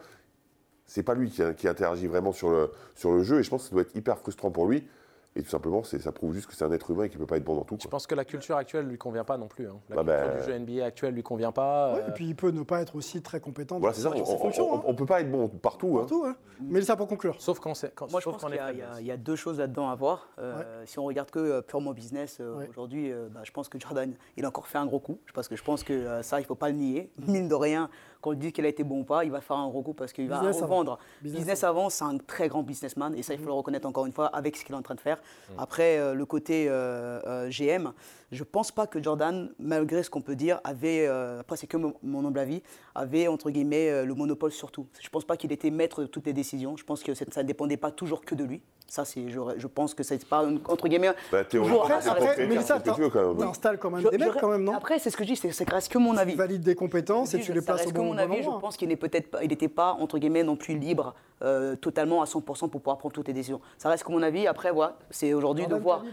c'est pas lui qui, interagit vraiment sur le, sur le jeu et je pense que ça doit être hyper frustrant pour lui. Et tout simplement, ça prouve juste que c'est un être humain et qu'il ne peut pas être bon dans tout. Je pense que la culture actuelle ne lui convient pas non plus. Hein. La bah culture ben, du jeu NBA actuel ne lui convient pas. et puis il peut ne pas être aussi très compétent voilà, c'est ça, on, ne peut pas être bon partout. Hein. partout hein. Mais ça pour conclure. Sauf quand c'est. Moi, je pense qu'il y, a deux choses là-dedans à voir. Euh, si on regarde que euh, purement business, euh, aujourd'hui, bah, je pense que Jordan, il a encore fait un gros coup. Parce que je pense que ça, il ne faut pas le nier. Mine de rien, quand on dit qu'il a été bon ou pas, il va faire un recours parce qu'il va revendre. Business Business, avant, c'est un très grand businessman et ça, il Mhm. faut le reconnaître encore une fois avec ce qu'il est en train de faire. Après, euh, le côté euh, euh, GM, je pense pas que Jordan, malgré ce qu'on peut dire, avait, euh, après c'est que mon, mon humble avis, avait entre guillemets euh, le monopole sur tout. Je pense pas qu'il était maître de toutes les décisions. Je pense que ça ne dépendait pas toujours que de lui. Ça, c'est, je, je pense que c'est pas une- entre guillemets. Bah, toujours- ça tu veux, quand même. T'installes quand même Je- des mecs quand même, non Après, c'est ce que je dis, c'est, c'est reste que mon avis. Tu valides des compétences et tu les ça places reste au que bon, mon bon avis, je pense qu'il n'est peut-être pas, il n'était pas entre guillemets non plus libre euh, totalement à 100% pour pouvoir prendre toutes les décisions. Ça reste que mon avis. Après, voilà, c'est aujourd'hui de voir.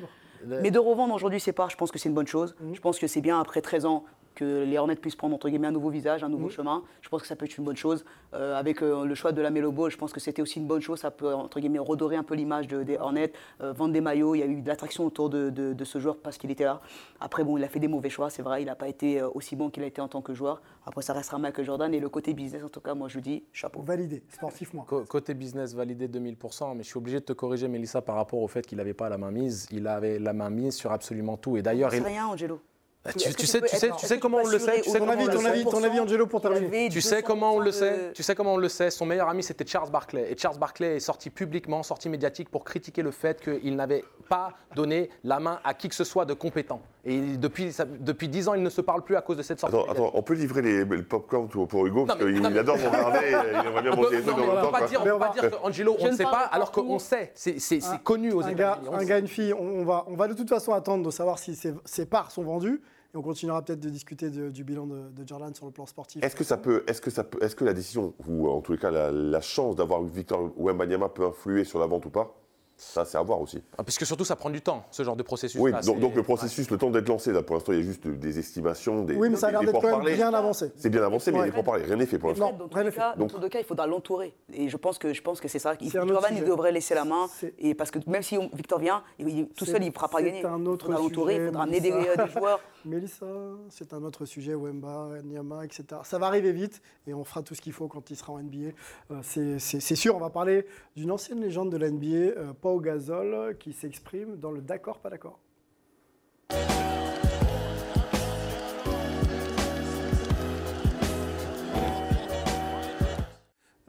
Mais de revendre aujourd'hui, c'est pas. Je pense que c'est une bonne chose. Mhm. Je pense que c'est bien après 13 ans que les Hornets puissent prendre entre guillemets un nouveau visage, un nouveau chemin. Je pense que ça peut être une bonne chose. Euh, avec euh, le choix de la Melo Ball, je pense que c'était aussi une bonne chose. Ça peut entre guillemets redorer un peu l'image de- des Hornets, euh, vendre des maillots. Il y a eu de l'attraction autour de, de- de ce joueur parce qu'il était là. Après, bon, il a fait des mauvais choix, c'est vrai. Il n'a pas été aussi bon qu'il a été en tant que joueur. Après, ça restera Michael Jordan et le côté business, en tout cas, moi je dis chapeau. Validé, sportivement. Co- Côté business validé 2000%, mais je suis obligé de te corriger, Mélissa, par rapport au fait qu'il n'avait pas la main mise. Il avait la main mise sur absolument tout. Et d'ailleurs, C'est il- rien, Angelo. Bah, tu, tu sais, tu sais, tu sais comment on le sait Tu sais Ton avis, ton avis, ton avis, Angelo, pour terminer. Tu sais comment on le 200% sait de- Tu sais comment on le sait Son meilleur ami, c'était Charles Barkley. Et Charles Barkley est sorti publiquement, sorti médiatique pour critiquer le fait qu'il n'avait pas donné la main à qui que ce soit de compétent. Et depuis, ça- depuis 10 ans, il ne se parle plus à cause de cette sortie. Attends, attends, on peut livrer les, le popcorn pour, Hugo, parce Non, qu'il adore mon Harvey, il aimerait bien manger trucs en on même peut temps. pas dire, on Mais peut on pas va- dire qu'Angelo, on ne ne sait pas, alors qu'on sait. C'est Un- connu aux un États-Unis. un gars, une fille, on, va, on va de toute façon attendre de savoir si ces, ces parts sont vendues et on continuera peut-être de discuter de- du bilan de, de Jordan sur le plan sportif. Est-ce que ça peut, est-ce que ça peut, est-ce que la décision ou en tous les cas la, la chance d'avoir Victor Wembanyama peut influer sur la vente ou pas? Ça, c'est à voir aussi. Ah, Parce que surtout, ça prend du temps, ce genre de processus. Oui, donc, donc le processus, le temps d'être lancé, là, pour l'instant, il y a juste des estimations, des. Oui, mais ça a l'air d'être quand même bien avancé. C'est bien avancé, mais Ouais. les pourparlers, rien n'est fait pour l'instant. Dans tous les cas, dans Donc- tous les cas, il faudra l'entourer. Et je pense que, je pense que c'est ça. Il, Jordan, il devrait laisser la main. Et parce que même si on- Victor vient, il- il- tout seul, il ne pourra pas c'est gagner. un il autre faudra l'entourer, sujet, il faudra Mélissa. amener des, euh, des joueurs. Mélissa, c'est un autre sujet, Wemba, Nyama, etc. Ça va arriver vite et on fera tout ce qu'il faut quand il sera en NBA. Euh, c'est sûr, on va parler d'une ancienne légende de la NBA, euh, Pau Gasol, qui s'exprime dans le d'accord, pas d'accord.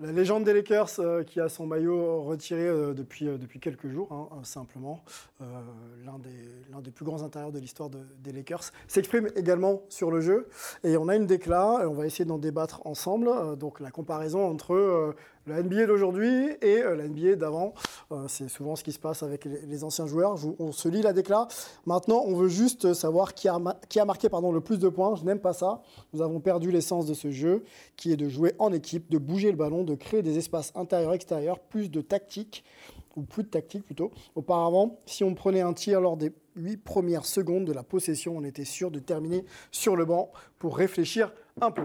La légende des Lakers euh, qui a son maillot retiré euh, depuis, euh, depuis quelques jours, hein, simplement. L'un des, des plus grands intérieurs de l'histoire de- des Lakers s'exprime également sur le jeu. Et on a une décla, et on va essayer d'en débattre ensemble. Donc la comparaison entre la NBA d'aujourd'hui et euh, la NBA d'avant. Euh, C'est souvent ce qui se passe avec les, anciens joueurs. On se lit la décla. Maintenant, on veut juste savoir qui a, marqué le plus de points. Je n'aime pas ça. Nous avons perdu l'essence de ce jeu, qui est de jouer en équipe, de bouger le ballon, de créer des espaces intérieurs-extérieurs, plus de tactique, ou plus de tactique plutôt. Auparavant, si on prenait un tir lors des 8 premières secondes de la possession, on était sûr de terminer sur le banc pour réfléchir un peu.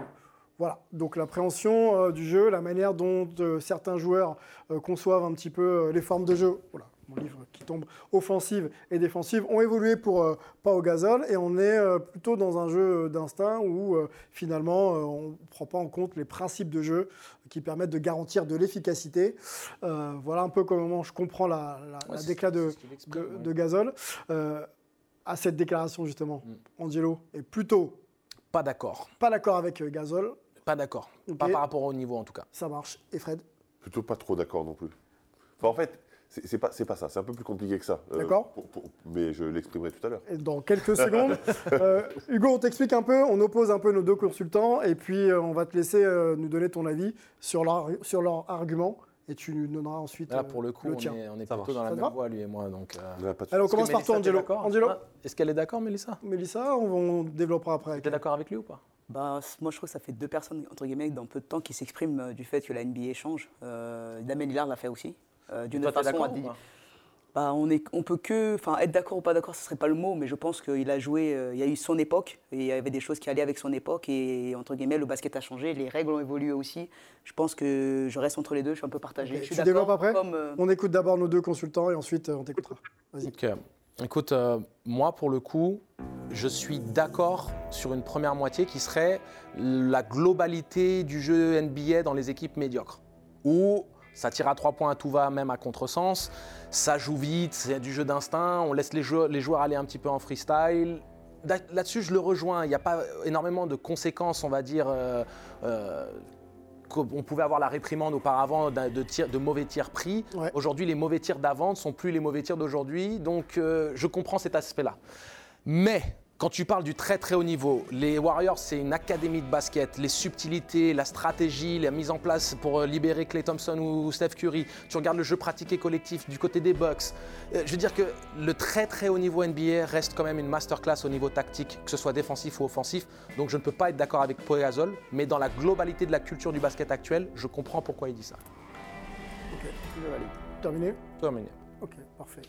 Voilà, donc l'appréhension euh, du jeu, la manière dont euh, certains joueurs euh, conçoivent un petit peu les formes de jeu. Voilà, mon livre qui tombe offensive et défensive ont évolué pour pas au gazole et on est plutôt dans un jeu d'instinct où finalement on ne prend pas en compte les principes de jeu qui permettent de garantir de l'efficacité. Voilà un peu comment je comprends la, la, Ouais, la c'est- déclat de, de, ouais. de Gasol. Euh, à cette déclaration justement, Mm. Angelo est plutôt Pas d'accord. pas d'accord avec Gasol. Pas d'accord. Pas par rapport au niveau, en tout cas. Ça marche. Et Fred? Plutôt pas trop d'accord non plus. Enfin, en fait, c'est pas, c'est pas ça. C'est un peu plus compliqué que ça. Euh, D'accord. mais je l'exprimerai tout à l'heure. Et Dans quelques secondes. Euh, Hugo, on t'explique un peu, on oppose un peu nos deux consultants et puis euh, on va te laisser euh, nous donner ton avis sur leur, sur leur argument et tu nous donneras ensuite Là, pour le coup, on tien. est, on est Ça plutôt marche. dans la même voie, lui et moi. Donc, euh, Allez, on commence par toi, Angelo? Ah, Est-ce qu'elle est d'accord, Mélissa? Mélissa, on, on développera après. T'es d'accord avec lui ou pas? Bah, moi, je trouve que ça fait deux personnes, entre guillemets, dans peu de temps qui s'expriment euh, du fait que la NBA change. Euh, Damien Lillard l'a fait aussi. Euh, D'une façon d'accord pas? Bah, on, est, on peut que. Enfin, être d'accord ou pas d'accord, ce serait pas le mot, mais je pense qu'il a joué. euh, il y a eu son époque, et il y avait des choses qui allaient avec son époque, et entre guillemets, le basket a changé, les règles ont évolué aussi. Je pense que je reste entre les deux, je suis un peu partagé. Ok, Je suis tu développes d'accord, après? comme, euh, On écoute d'abord nos deux consultants et ensuite euh, on t'écoutera. Vas-y. Écoute, euh, moi, pour le coup, je suis d'accord sur une première moitié qui serait la globalité du jeu NBA dans les équipes médiocres. Où ça tire à trois points, tout va même à contresens, ça joue vite, c'est du jeu d'instinct, on laisse les, jou- les joueurs aller un petit peu en freestyle. là- là-dessus, je le rejoins. Il n'y a pas énormément de conséquences, on va dire. euh, euh, qu'on pouvait avoir la réprimande auparavant de, mauvais tirs pris. Ouais. Aujourd'hui, les mauvais tirs d'avant ne sont plus les mauvais tirs d'aujourd'hui. Donc, euh, je comprends cet aspect-là. Mais quand tu parles du très très haut niveau, les Warriors, c'est une académie de basket. Les subtilités, la stratégie, la mise en place pour euh, libérer Clay Thompson ou Steph Curry. Tu regardes le jeu pratiqué collectif du côté des Bucks. Euh, je veux dire que le très très haut niveau NBA reste quand même une masterclass au niveau tactique, que ce soit défensif ou offensif. Donc je ne peux pas être d'accord avec Gasol, mais dans la globalité de la culture du basket actuel, je comprends pourquoi il dit ça. Ok, terminé? Terminé. Ok, parfait.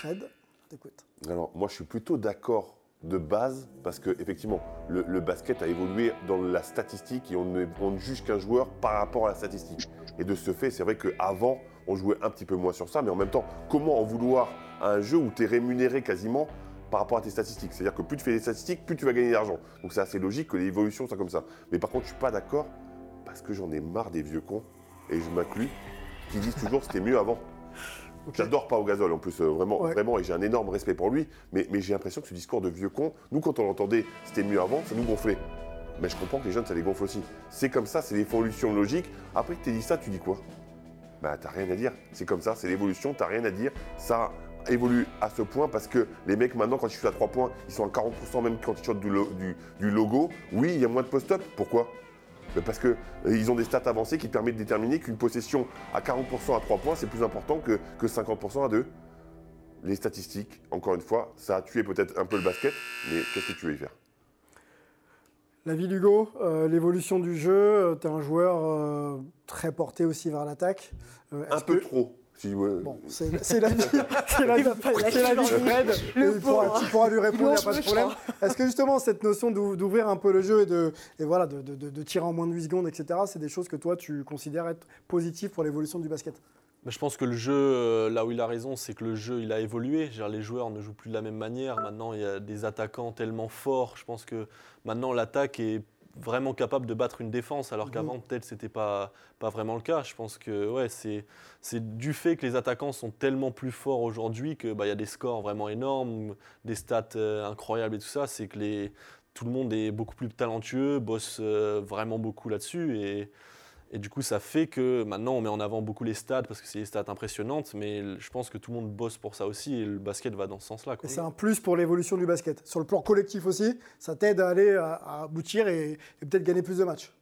Fred, t'écoutes. Alors, moi, je suis plutôt d'accord de base parce que, effectivement, le, basket a évolué dans la statistique et on ne, on ne juge qu'un joueur par rapport à la statistique. Et de ce fait, c'est vrai qu'avant, on jouait un petit peu moins sur ça, mais en même temps, comment en vouloir à un jeu où tu es rémunéré quasiment par rapport à tes statistiques? C'est-à-dire que plus tu fais des statistiques, plus tu vas gagner d'argent. Donc, c'est assez logique que l'évolution soit comme ça. Mais par contre, je suis pas d'accord parce que j'en ai marre des vieux cons, et je m'inclus, qui disent toujours c'était mieux avant. J'adore Pau Gasol en plus, euh, vraiment, Ouais. vraiment, et j'ai un énorme respect pour lui, mais, mais j'ai l'impression que ce discours de vieux con, nous quand on l'entendait, c'était mieux avant, ça nous gonflait. Mais je comprends que les jeunes, ça les gonfle aussi. C'est comme ça, c'est l'évolution logique. Après que tu dit ça, tu dis quoi? Bah t'as rien à dire, c'est comme ça, c'est l'évolution, t'as rien à dire. Ça évolue à ce point parce que les mecs maintenant, quand ils shootent à 3 points, ils sont à 40% même quand ils shootent du, lo- du- du logo. Oui, il y a moins de post-up, pourquoi? Parce qu'ils ont des stats avancées qui permettent de déterminer qu'une possession à 40% à 3 points, c'est plus important que, que 50% à 2. Les statistiques, encore une fois, ça a tué peut-être un peu le basket, mais qu'est-ce que tu veux y faire? La vie d'Hugo, euh, l'évolution du jeu, tu es un joueur euh, très porté aussi vers l'attaque. Euh, Un peu trop. Si, ouais. Bon, c'est c'est la vie, c'est la, vie- c'est la vie de Fred. Tu pourras lui répondre, il n'y a pas de problème. je Est-ce que justement cette notion d'ou- d'ouvrir un peu le jeu et de, et voilà, de, de- de- de tirer en moins de 8 secondes, etc., c'est des choses que toi tu considères être positives pour l'évolution du basket? Mais je pense que le jeu, euh, là où il a raison, c'est que le jeu, il a évolué. Les joueurs ne jouent plus de la même manière. Maintenant, il y a des attaquants tellement forts. Je pense que maintenant, l'attaque est vraiment capable de battre une défense, alors qu'avant, peut-être, c'était pas, pas vraiment le cas. Je pense que ouais, c'est, c'est du fait que les attaquants sont tellement plus forts aujourd'hui qu'il bah, il y a des scores vraiment énormes, des stats euh, incroyables et tout ça. C'est que les, tout le monde est beaucoup plus talentueux, bosse euh, vraiment beaucoup là-dessus. Et, et du coup, ça fait que maintenant, on met en avant beaucoup les stats parce que c'est des stats impressionnantes, mais je pense que tout le monde bosse pour ça aussi et le basket va dans ce sens-là. Et c'est un plus pour l'évolution du basket. Sur le plan collectif aussi, ça t'aide à aller à, à aboutir et, et peut-être gagner plus de matchs.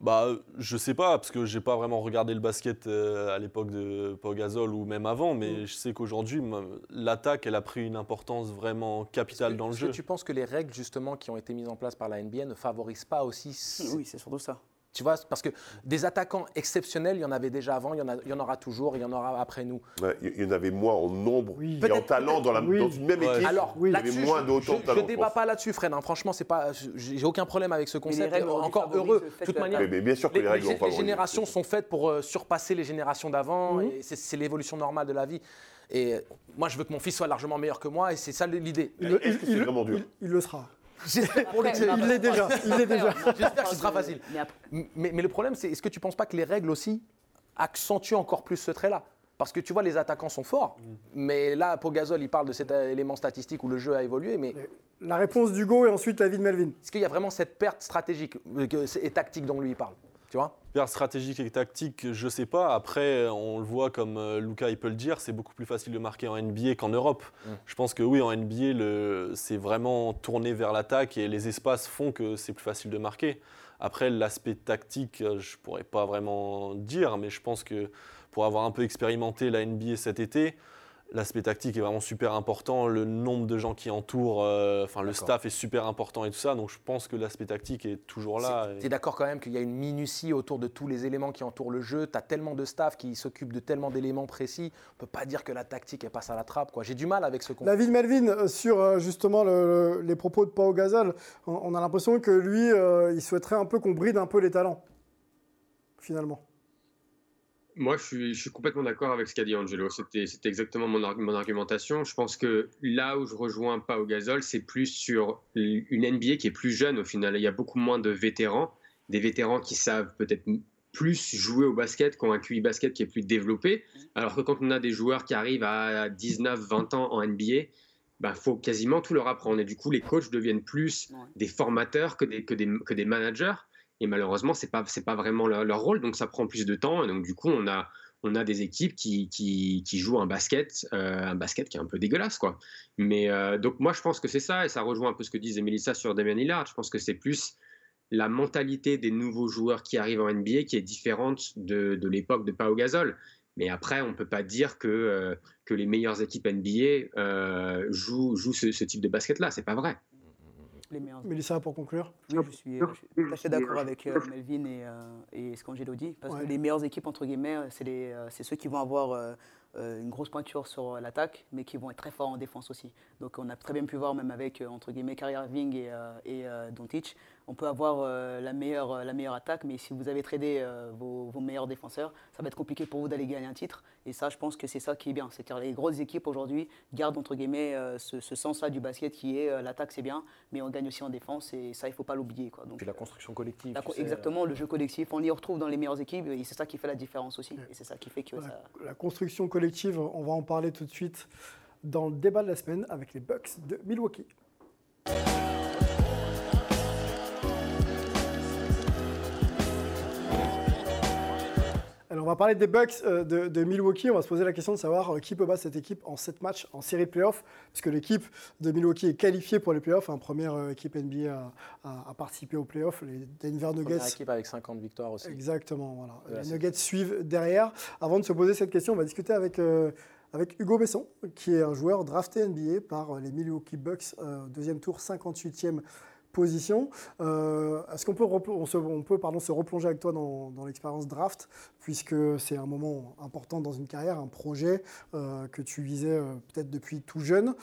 Bah, je sais pas, parce que j'ai pas vraiment regardé le basket euh, à l'époque de Pau Gasol ou même avant, mais je sais qu'aujourd'hui, l'attaque, elle a pris une importance vraiment capitale dans le Est-ce jeu. que tu penses que les règles justement qui ont été mises en place par la NBA ne favorisent pas aussi Oui, c'est surtout ça. Tu vois, parce que des attaquants exceptionnels, il y en avait déjà avant, il y en, a- il y en aura toujours, il y en aura après nous. Ouais, Il y en avait moins en nombre Oui. et en talent dans, la, oui. dans une même Ouais. équipe. Alors, il y là-dessus, avait moins je- de je, autant de je talent. je débat pense. pas là-dessus, Fred. hein. Franchement, c'est pas, j'ai aucun problème avec ce concept. Encore heureux. De toute manière, Mais, mais bien sûr que les, les, règles les- ont les générations sont faites pour euh, surpasser les générations d'avant. Mhm. C'est l'évolution normale de la vie. Et moi, je veux que mon fils soit largement meilleur que moi, et c'est ça l'idée. Il, il- c'est vraiment dur il- il le sera. Pour Il l'est déjà. Il l'est déjà. J'espère que ce sera facile. Mais le problème, c'est est-ce que tu ne penses pas que les règles aussi accentuent encore plus ce trait-là? Parce que tu vois, les attaquants sont forts, mais là, Pogazol, il parle de cet euh, élément statistique où le jeu a évolué, mais La réponse d'Hugo et ensuite la vie de Melvin. est-ce qu'il y a vraiment cette perte stratégique euh, et tactique dont lui il parle? Tu vois stratégique et tactique, je sais pas. Après, on le voit comme euh, Luca il peut le dire, c'est beaucoup plus facile de marquer en NBA qu'en Europe. Mm. Je pense que oui, en NBA, le- c'est vraiment tourné vers l'attaque et les espaces font que c'est plus facile de marquer. Après, l'aspect tactique, euh, je pourrais pas vraiment dire, mais je pense que pour avoir un peu expérimenté la NBA cet été, l'aspect tactique est vraiment super important. Le nombre de gens qui entourent, euh, enfin le staff est super important et tout ça. Donc je pense que l'aspect tactique est toujours là. Tu es d'accord quand même qu'il y a une minutie autour de tous les éléments qui entourent le jeu Tu as tellement de staff qui s'occupe de tellement d'éléments précis. On peut pas dire que la tactique elle passe à la trappe. quoi. J'ai du mal avec ce vie de Melvin euh, sur euh, justement le- les propos de Pau Gasol, on, on a l'impression que lui, euh, il souhaiterait un peu qu'on bride un peu les talents, finalement. Moi, je suis, je suis complètement d'accord avec ce qu'a dit Angelo. C'était exactement mon, arg- mon argumentation. Je pense que là où je rejoins pas au gazole, c'est plus sur une NBA qui est plus jeune au final. Il y a beaucoup moins de vétérans, des vétérans qui savent peut-être plus jouer au basket, qui ont un QI basket qui est plus développé. Alors que quand on a des joueurs qui arrivent à 19, 20 ans en NBA, bah, faut quasiment tout leur apprendre. Et du coup, les coachs deviennent plus des formateurs que des, que des, que des managers. Et malheureusement, ce n'est pas, pas vraiment leur, rôle, donc ça prend plus de temps. Et donc, du coup, on a, on a des équipes qui, qui, qui jouent un basket, euh, un basket qui est un peu dégueulasse. Quoi. Mais euh, donc, moi, je pense que c'est ça, et ça rejoint un peu ce que disait Melissa sur Damien Lillard. Je pense que c'est plus la mentalité des nouveaux joueurs qui arrivent en NBA qui est différente de, de l'époque de Pau Gasol. Mais après, on ne peut pas dire que, euh, que les meilleures équipes NBA jouent, jouent ce, ce, type de basket-là. C'est pas vrai. Les Mélissa, pour conclure Oui, je suis, je suis tout à fait d'accord avec euh, Melvin et, euh, et ce qu'Angelo dit. Parce Ouais. que les meilleures équipes, entre guillemets, c'est euh, c'est ceux qui vont avoir une grosse pointure sur l'attaque, mais qui vont être très forts en défense aussi. Donc on a très bien pu voir, même avec, entre guillemets, Kyrie Irving et, et Doncic, on peut avoir euh, la, meilleure, la meilleure attaque, mais si vous avez tradé euh, vos, vos meilleurs défenseurs, ça va être compliqué pour vous d'aller gagner un titre. Et ça, je pense que c'est ça qui est bien. C'est-à-dire les grosses équipes aujourd'hui gardent, entre guillemets, euh, ce, ce sens-là du basket qui est euh, l'attaque, c'est bien, mais on gagne aussi en défense, et ça, il ne faut pas l'oublier. quoi. Donc, Puis la construction collective. la tu co- sais, exactement, le jeu collectif, on y retrouve dans les meilleures équipes, et c'est ça qui fait la différence aussi. Et c'est ça qui fait que ça... La construction collective, on va en parler tout de suite dans le débat de la semaine avec les Bucks de Milwaukee. On va parler des Bucks euh, de, de Milwaukee. On va se poser la question de savoir euh, qui peut battre cette équipe en 7 matchs en série de playoffs, puisque l'équipe de Milwaukee est qualifiée pour les playoffs, hein, première euh, équipe NBA à, à- à participer aux playoffs. Les Denver Nuggets Première équipe avec 50 victoires aussi. Exactement, voilà. Les. Nuggets suivent derrière. Avant de se poser cette question, on va discuter avec, avec Hugo Besson, qui est un joueur drafté NBA par les Milwaukee Bucks, euh, deuxième tour, 58e position. Euh, Est-ce qu'on peut, se, replonger avec toi dans, l'expérience draft, puisque c'est un moment important dans une carrière, un projet euh, que tu visais euh, peut-être depuis tout jeune.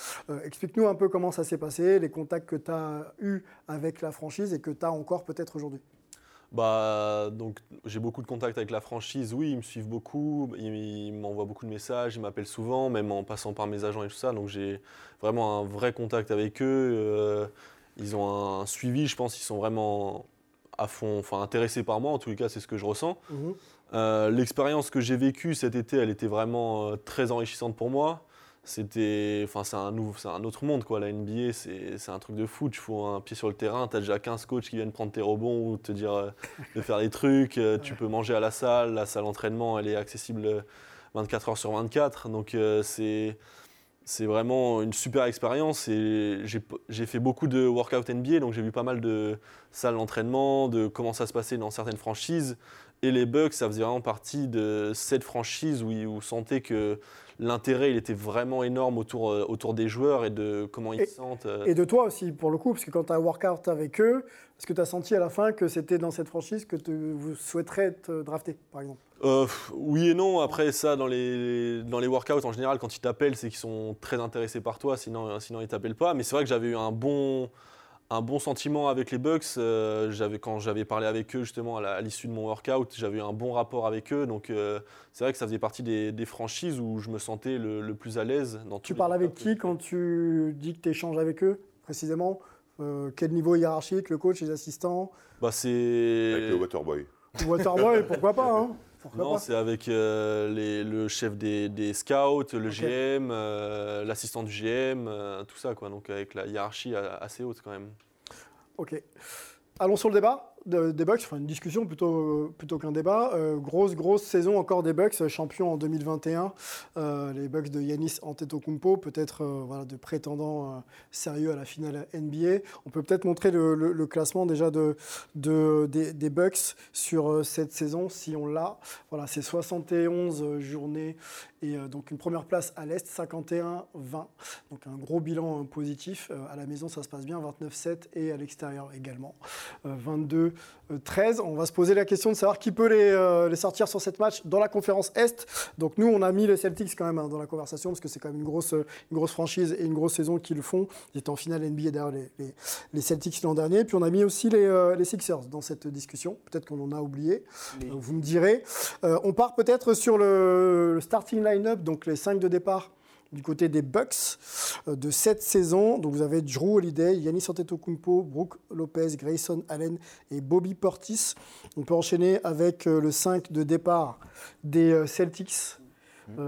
Explique-nous un peu comment ça s'est passé, les contacts que tu as eus avec la franchise et que tu as encore peut-être aujourd'hui. Bah, donc j'ai beaucoup de contacts avec la franchise, oui, ils me suivent beaucoup, ils m'envoient beaucoup de messages, ils m'appellent souvent, même en passant par mes agents et tout ça, donc j'ai vraiment un vrai contact avec eux. Ils ont un suivi, je pense qu'ils sont vraiment à fond, enfin intéressés par moi, en tous les cas c'est ce que je ressens. Mhm. Euh, L'expérience que j'ai vécue cet été, elle était vraiment euh, très enrichissante pour moi. C'était, enfin, c'est un, un autre monde, quoi. La NBA, c'est un truc de fou. Tu fous un pied sur le terrain, tu as déjà 15 coachs qui viennent prendre tes rebonds ou te dire euh, de faire des trucs. Tu peux manger à la salle. La salle d'entraînement, elle est accessible euh, 24 heures sur 24. Donc, c'est. C'est vraiment une super expérience et j'ai fait beaucoup de workout NBA, donc j'ai vu pas mal de salles d'entraînement, de comment ça se passait dans certaines franchises. Et les Bucks, ça faisait vraiment partie de cette franchise où, on sentait que l'intérêt il était vraiment énorme autour, euh, autour des joueurs et de comment ils Et- se sentent. euh. Et de toi aussi, pour le coup, parce que quand tu as un workout avec eux, est-ce que tu as senti à la fin que c'était dans cette franchise que tu vous souhaiterais être drafté, par exemple? Euh, oui et non. Après ça, dans les, dans les workouts, en général, quand ils t'appellent, c'est qu'ils sont très intéressés par toi, sinon, sinon ils t'appellent pas. Mais c'est vrai que j'avais eu un bon, un bon sentiment avec les Bucks. Euh, j'avais, quand j'avais parlé avec eux, justement, à l'issue de mon workout, j'avais eu un bon rapport avec eux. Donc euh, c'est vrai que ça faisait partie des, des franchises où je me sentais le, le plus à l'aise. Dans Tu les parles avec qui quand tu dis que tu échanges avec eux, précisément? Euh, Quel niveau hiérarchique Le coach, les assistants Bah, c'est... Avec le Waterboy. Waterboy, pourquoi pas hein Pourquoi Non, pas c'est avec euh, les- le chef des, des scouts, le. GM, euh, l'assistant du GM, euh, tout ça, quoi. Donc avec la hiérarchie assez haute quand même. Ok. Allons sur le débat des Bucks, enfin une discussion plutôt, plutôt qu'un débat. Euh, grosse, grosse saison encore des Bucks, champion en 2021. Euh, les Bucks de Yanis Antetokounmpo, peut-être euh, voilà, de prétendants euh, sérieux à la finale NBA. On peut peut-être montrer le, classement déjà de, des, des, Bucks sur cette saison, si on l'a. Voilà, c'est 71 journées et donc une première place à l'Est, 51-20. Donc un gros bilan positif. à la maison, ça se passe bien, 29-7 et à l'extérieur également. 22 13. On va se poser la question de savoir qui peut euh, les, sortir sur cette match dans la conférence Est. Donc nous, on a mis les Celtics quand même hein, dans la conversation parce que c'est quand même une grosse, une grosse franchise et une grosse saison qu'ils font. Ils étaient en finale NBA d'ailleurs les, les, Celtics l'an dernier. Puis on a mis aussi les, euh, Sixers dans cette discussion. Peut-être qu'on en a oublié. Vous me direz. Euh, on part peut-être sur le, le starting line-up, donc les 5 de départ du côté des Bucks euh, de cette saison. Donc vous avez Drew Holiday, Yannis Antetokounmpo, Brooke Lopez, Grayson Allen et Bobby Portis. On peut enchaîner avec euh, le 5 de départ des euh, Celtics,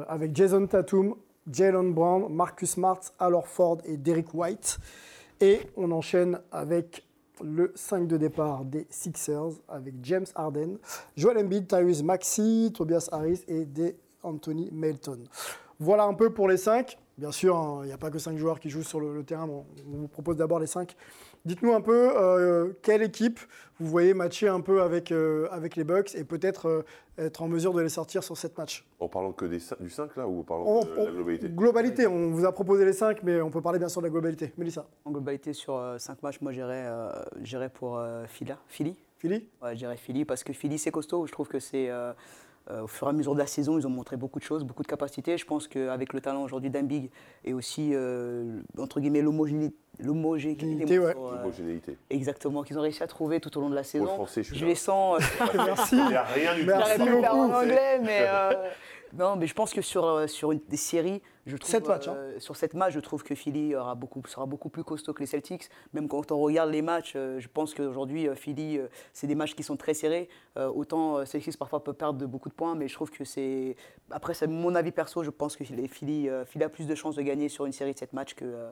avec Jason Tatum, Jalen Brown, Marcus Smart, Al Horford et Derek White. Et on enchaîne avec le 5 de départ des Sixers avec James Harden, Joel Embiid, Tyrese Maxey, Tobias Harris et des Anthony Melton. Voilà un peu pour les 5. Bien sûr, hein, il n'y a pas que 5 joueurs qui jouent sur le, le terrain. Bon, on vous propose d'abord les 5. Dites-nous un peu euh, quelle équipe vous voyez matcher un peu avec, euh, avec les Bucks et peut-être euh, être en mesure de les sortir sur cette match. En parlant que des, du 5 là ou en parlant On- de on- la globalité? Globalité, on vous a proposé les 5, mais on peut parler bien sûr de la globalité. Mélissa, En globalité, sur 5 matchs, moi j'irais euh, j'irais pour euh, Phila- Philly? Philly? Ouais, j'irais Philly parce que Philly c'est costaud. Je trouve que c'est au fur et à mesure de la saison, ils ont montré beaucoup de choses, beaucoup de capacités. Je pense qu'avec le talent aujourd'hui d'Ambig et aussi euh, entre guillemets l'homogénéité, l'homogénéité, ouais. euh, Homogénéité. exactement qu'ils ont réussi à trouver tout au long de la saison. français, je suis je les sens. euh, Merci. Il n'y a rien du tout. J'aurais pu le faire en anglais, mais euh, non, mais je pense que sur, euh, sur une, des séries, je trouve Sept matchs, hein. euh, sur cette match, je trouve que Philly aura beaucoup, sera beaucoup plus costaud que les Celtics. Même quand on regarde les matchs, euh, je pense qu'aujourd'hui euh, Philly, c'est des matchs qui sont très serrés. Autant Celtics parfois peut perdre de beaucoup de points, mais je trouve que c'est après c'est mon avis perso. Je pense que les Philly, Philly a plus de chances de gagner sur une série de 7 matchs que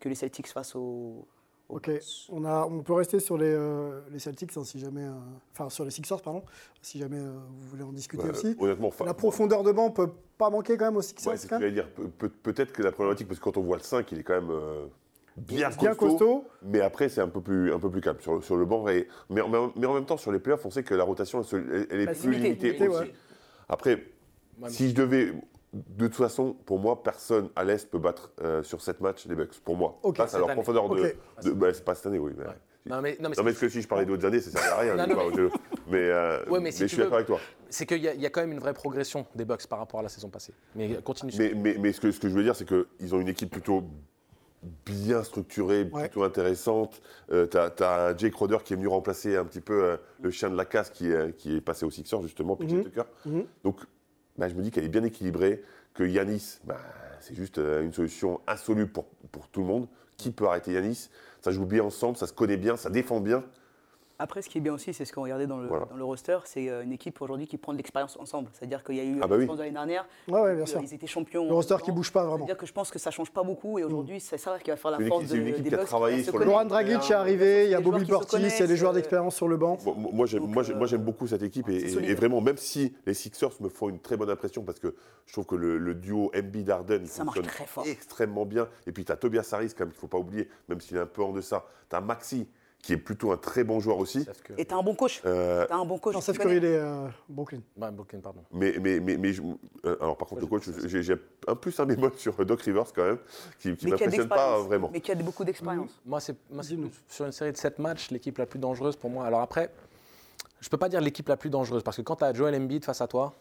que les Celtics face aux. Ok, on, a, on peut rester sur les, euh, les Celtics, hein, si jamais, euh, enfin sur les Sixers, pardon, si jamais euh, vous voulez en discuter Ouais, aussi. honnêtement, La profondeur de banc peut pas manquer quand même aux Sixers. Ouais, c'est ce que dire. Pe- pe- Peut-être que la problématique, parce que quand on voit le 5, il est quand même euh, bien, Bien costaud. Mais après, c'est un peu plus, un peu plus calme sur, le- sur le banc. Et, mais, en, même- mais en même temps, sur les playoffs, on sait que la rotation, elle, est Bah, plus limitée limité, aussi. ouais. Après, si je devais. De toute façon, pour moi, personne à l'Est peut battre euh, sur 7 matchs les Bucks. Pour moi. Ok. Face à leur année. profondeur de. Ok. de- bah, c'est pas cette année, oui. mais- Non, mais, non, mais Non, mais parce que si je parlais d'autres années, ça servait à rien. Non, pas, je- mais, euh, Ouais, mais si je suis d'accord avec toi. c'est qu'il y, a- il y a quand même une vraie progression des Bucks par rapport à la saison passée. Mais continue. Mais, ce, que, ce que je veux dire, c'est qu'ils ont une équipe plutôt bien structurée, Ouais. plutôt intéressante. Euh, tu as, Jake Roder qui est venu remplacer un petit peu euh, le chien de la casse qui, est- qui est passé au Sixers, justement, PJ Mhm. Tucker. Mhm. Donc, bah, je me dis qu'elle est bien équilibrée, que Yanis, bah, c'est juste euh, une solution insoluble pour, pour tout le monde. Qui peut arrêter Yanis? Ça joue bien ensemble, ça se connaît bien, ça défend bien. Après, ce qui est bien aussi, c'est ce qu'on regardait dans le, Voilà. dans le roster, c'est euh, une équipe aujourd'hui qui prend de l'expérience ensemble. C'est-à-dire qu'il y a eu Ah bah oui. de l'année dernière, Ouais, ouais, bien euh, sûr. ils étaient champions. Le roster qui temps. bouge pas vraiment. C'est-à-dire que je pense que ça change pas beaucoup et aujourd'hui, c'est ça qui va faire la une force équipe- de, c'est une équipe des qui a Bucks. travaillé sur le. Laurent Dragic est arrivé, il y a Bobby Portis, il y a des joueurs euh, d'expérience sur le banc. Bon, moi, j'aime, Donc, moi, j'aime- moi, euh, j'aime beaucoup cette équipe et, vraiment, même si les Sixers me font une très bonne impression parce que je trouve que le, le duo MB Darden il fonctionne très fort. extrêmement bien. Et puis tu as Tobias Harris quand même qu'il ne faut pas oublier, même s'il est un peu en deçà. Tu as Maxi qui est plutôt un très bon joueur aussi. Et t'as un bon coach. Euh, T'as un bon coach. Non, Steph. Curry, il est euh, Brooklyn. Ouais, Brooklyn, pardon. mais, mais, mais, mais je- euh, alors par contre, le coach, j'ai, un plus un bémol sur Doc Rivers quand même, qui ne qui a m'impressionne pas vraiment. Mais qui a beaucoup d'expérience. Moi, c'est sur une série de 7 matchs, l'équipe la plus dangereuse pour moi. Alors après, je peux pas dire l'équipe la plus dangereuse parce que quand tu as Joel Embiid face à toi,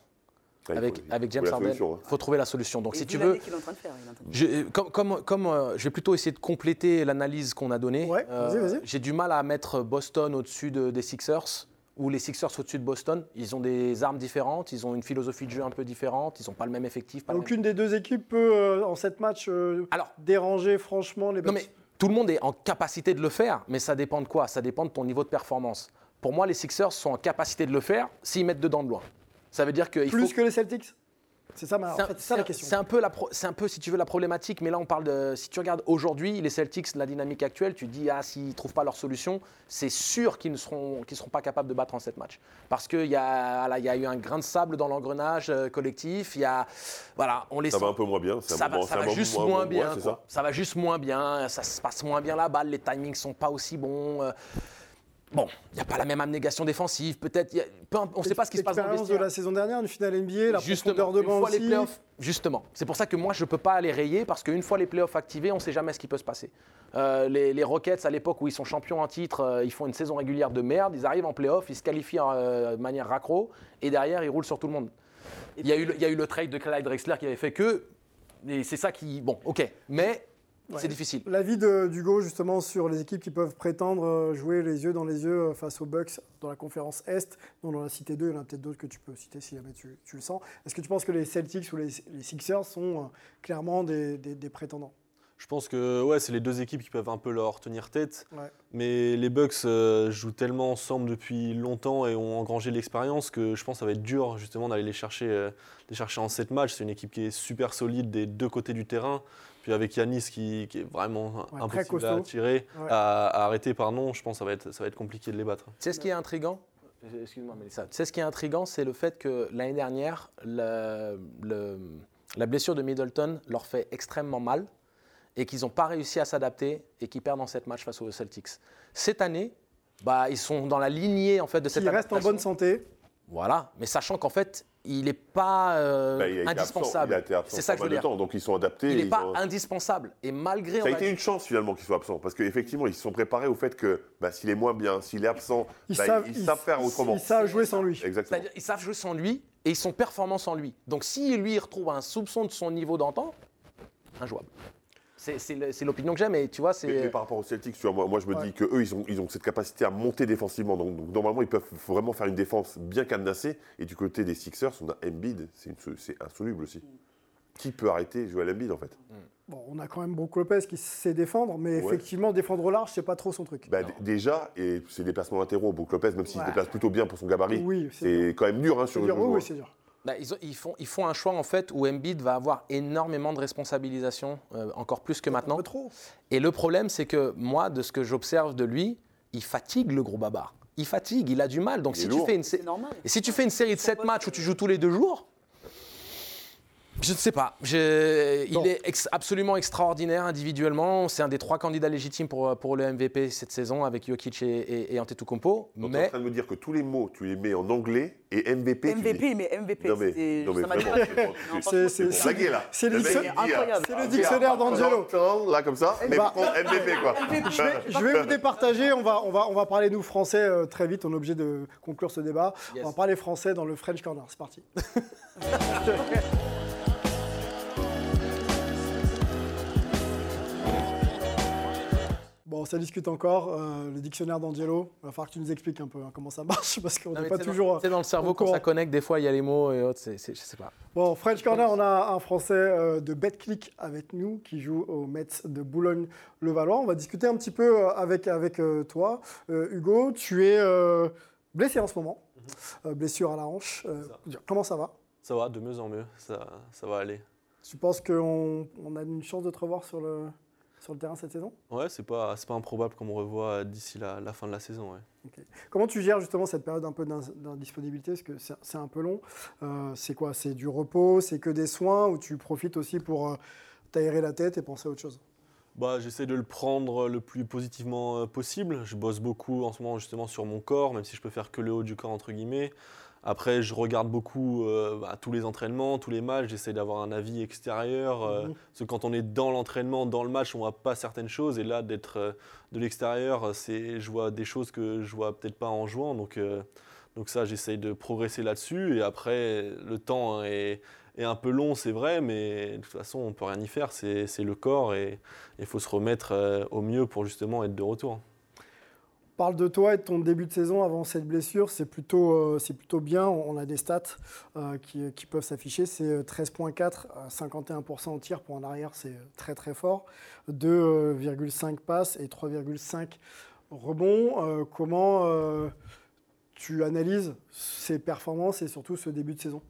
Ouais, il avec, faut- il avec faut James Harden, solution, hein. il faut trouver la solution. Donc Et si tu veux, qu'il est en train de faire, il est en train de- je, comme, comme, comme, euh, je vais plutôt essayer de compléter l'analyse qu'on a donnée. Ouais, vas-y. J'ai du mal à mettre Boston au-dessus de- des Sixers ou les Sixers au-dessus de Boston. Ils ont des armes différentes, ils ont une philosophie de jeu un peu différente, ils n'ont pas le même effectif. Pas le même- Aucune des deux équipes peut, euh, en sept matchs, euh, Alors, déranger franchement les Non, mais tout le monde est en capacité de le faire, mais ça dépend de quoi? Ça dépend de ton niveau de performance. Pour moi, les Sixers sont en capacité de le faire s'ils mettent dedans de loin. Ça veut dire faut. Plus que les Celtics C'est ça, ma- en fait, ça la question. C'est un peu la, pro- c'est un peu si tu veux la problématique, mais là on parle de si tu regardes aujourd'hui les Celtics, la dynamique actuelle, tu te dis ah s'ils trouvent pas leur solution, c'est sûr qu'ils ne seront qu'ils seront pas capables de battre en cette match parce qu'il y a y a eu un grain de sable dans l'engrenage euh, collectif, il y a voilà on les Ça sent- va un peu moins bien. ça va, ça juste moins- bien. ça Ça va juste moins bien. Ça se passe moins bien la balle. Les timings sont pas aussi bons. euh, Bon, il n'y a pas la même abnégation défensive. Peut-être, on ne sait pas ce qui se passe dans le L'expérience de vestiaire. la saison dernière, une finale NBA, la Justement, profondeur de une les aussi. playoffs, justement. C'est pour ça que moi, je ne peux pas les rayer parce qu'une fois les playoffs activés, on ne sait jamais ce qui peut se passer. Euh, les, les Rockets, à l'époque où ils sont champions en titre, euh, ils font une saison régulière de merde. Ils arrivent en playoffs, ils se qualifient euh, de manière raccro et derrière, ils roulent sur tout le monde. Il y, a eu le, il y a eu le trade de Clyde Drexler qui avait fait que. Et c'est ça qui. Bon, ok. Mais Ouais. c'est difficile. L'avis d'Hugo justement sur les équipes qui peuvent prétendre euh, jouer les yeux dans les yeux euh, face aux Bucks dans la conférence Est, dont on a cité deux, il y en a peut-être d'autres que tu peux citer si jamais tu, tu le sens. Est-ce que tu penses que les Celtics ou les, les Sixers sont euh, clairement des, des- des prétendants? Je pense que ouais, c'est les deux équipes qui peuvent un peu leur tenir tête. Ouais. Mais les Bucks euh, jouent tellement ensemble depuis longtemps et ont engrangé l'expérience que je pense que ça va être dur justement d'aller les chercher, euh, les chercher en 7 matchs. C'est une équipe qui est super solide des deux côtés du terrain. Puis avec Yanis qui, qui est vraiment Ouais, très impossible à tirer, Ouais. à, à arrêter, pardon, je pense que ça va être, ça va être compliqué de les battre. Tu sais ce qui est intriguant Excuse-moi, Mélissa. Tu sais ce qui est intriguant, c'est le fait que l'année dernière, le- le- la blessure de Middleton leur fait extrêmement mal et qu'ils n'ont pas réussi à s'adapter et qu'ils perdent en 7 matchs face aux Celtics. Cette année, bah, ils sont dans la lignée en fait de cette S'il reste en bonne santé, Voilà, mais sachant qu'en fait, il n'est pas euh, Bah, il indispensable. absent, il a été absent C'est ça que je veux dire. temps, donc ils sont adaptés. Il n'est pas ont- indispensable. Et malgré. Ça a été une chance finalement qu'il soit absent, parce qu'effectivement, ils se sont préparés au fait que bah, s'il est moins bien, s'il est absent, ils, bah, savent, ils savent faire autrement. Ils savent jouer sans lui. Exactement. C'est-à-dire ils savent jouer sans lui et ils sont performants sans lui. Donc si lui il retrouve un soupçon de son niveau d'antan, injouable. C'est- l'opinion que j'ai, mais tu vois, Mais, mais c'est. par rapport aux Celtics, tu vois, moi, moi, je me Ouais. dis qu'eux, ils ont, ils ont cette capacité à monter défensivement. Donc, donc, normalement, ils peuvent faut vraiment faire une défense bien cadenassée. Et du côté des Sixers, on a Embiid, c'est insoluble aussi. Qui peut arrêter Joel Embiid en fait? Bon, on a quand même Brook Lopez qui sait défendre, mais Ouais. effectivement, défendre au large, c'est pas trop son truc. bah, Déjà, et ses déplacements latéraux, Brook Lopez, même s'il Ouais. se déplace plutôt bien pour son gabarit, Oui, c'est quand même dur hein, sur C'est le dur, oui, c'est dur. Bah, ils, ont- ils font, ils font un choix en fait où Embiid va avoir énormément de responsabilisation, euh, encore plus que Un maintenant. peu trop. Et le problème, c'est que moi, de ce que j'observe de lui, il fatigue le gros babar. Il fatigue, il a du mal. Donc si tu fais une et si tu fais une série de 7 matchs où tu joues tous les deux jours, je ne sais pas. Je-. Il est ex- absolument extraordinaire individuellement. C'est un des trois candidats légitimes pour, pour le MVP cette saison avec Jokic et, et, et Antetokounmpo. Donc, tu es en Mais train de me dire que tous les mots, tu les mets en anglais et MVP. tu dis- MVP, mais MVP. Non mais, c'était- non mais vraiment, c'est- là. c'est le dictionnaire- le ah, dictionnaire d'Angelo. Là comme ça, mais Bah. contre MVP quoi. Je vais, je vais vous départager, on va, on, va, on va parler nous français euh, très vite, on est obligé de conclure ce débat. Yes. On va parler français dans le French Corner, c'est parti. Bon, ça discute encore, euh, le dictionnaire d'Angelo, il va falloir que tu nous expliques un peu hein, comment ça marche, parce qu'on n'est pas toujours... sais, dans le cerveau, au quand ça connecte, des fois, il y a les mots et autres. c'est- c'est- je sais pas. Bon, French Corner, on a un Français euh, de BetClick avec nous qui joue au Mets de Boulogne-le-Valois. On va discuter un petit peu euh, avec, avec euh, toi. Euh, Hugo, tu es euh, blessé en ce moment, Euh, blessure à la hanche. Euh, C'est ça. comment ça va? Ça va, de mieux en mieux, ça, ça va aller. Tu penses qu'on on a une chance de te revoir sur le, sur le terrain cette saison? Ouais, c'est pas, pas improbable qu'on me revoie d'ici la, la fin de la saison. Ouais. Comment tu gères justement cette période un peu d'in- d'indisponibilité? Parce que c'est c'est un peu long. Euh, c'est quoi? C'est du repos? C'est que des soins? Ou tu profites aussi pour euh, t'aérer la tête et penser à autre chose? Bah, j'essaie de le prendre le plus positivement euh, possible. Je bosse beaucoup en ce moment justement sur mon corps, même si je peux faire que le haut du corps entre guillemets. Après, je regarde beaucoup euh, bah, tous les entraînements, tous les matchs. J'essaie d'avoir un avis extérieur. euh, Mhm. Parce que quand on est dans l'entraînement, dans le match, on voit pas certaines choses. Et là, d'être euh, de l'extérieur, c'est, je vois des choses que je vois peut-être pas en jouant. Donc, donc ça, j'essaye de progresser là-dessus. Et après, le temps est, est un peu long, c'est vrai, mais de toute façon, on peut rien y faire. C'est, le corps et il faut se remettre au mieux pour justement être de retour. Parle de toi et de ton début de saison avant cette blessure, c'est plutôt, euh, bien. On a des stats euh, qui, qui peuvent s'afficher. C'est euh, 13,4 à 51% au tir pour un arrière, c'est euh, très très fort. 2,5 passes et 3,5 rebonds. Euh, comment euh, tu analyses ces performances et surtout ce début de saison?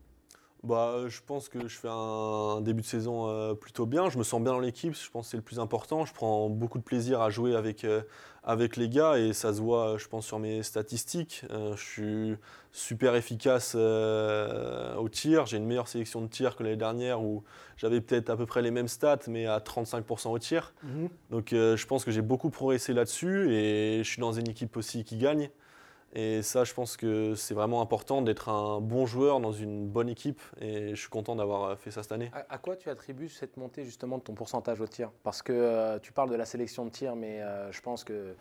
Bah, je pense que je fais un début de saison euh, plutôt bien. Je me sens bien dans l'équipe. Je pense que c'est le plus important. Je prends beaucoup de plaisir à jouer avec, euh, avec les gars et ça se voit, je pense, sur mes statistiques. Euh, je suis super efficace au tir. J'ai une meilleure sélection de tir que l'année dernière où j'avais peut-être à peu près les mêmes stats, mais à 35% au tir. Donc euh, je pense que j'ai beaucoup progressé là-dessus et je suis dans une équipe aussi qui gagne. Et ça, je pense que c'est vraiment important d'être un bon joueur dans une bonne équipe et je suis content d'avoir euh, fait ça cette année. À, quoi tu attribues cette montée justement de ton pourcentage au tir? Parce que euh, tu parles de la sélection de tir, mais euh, je pense que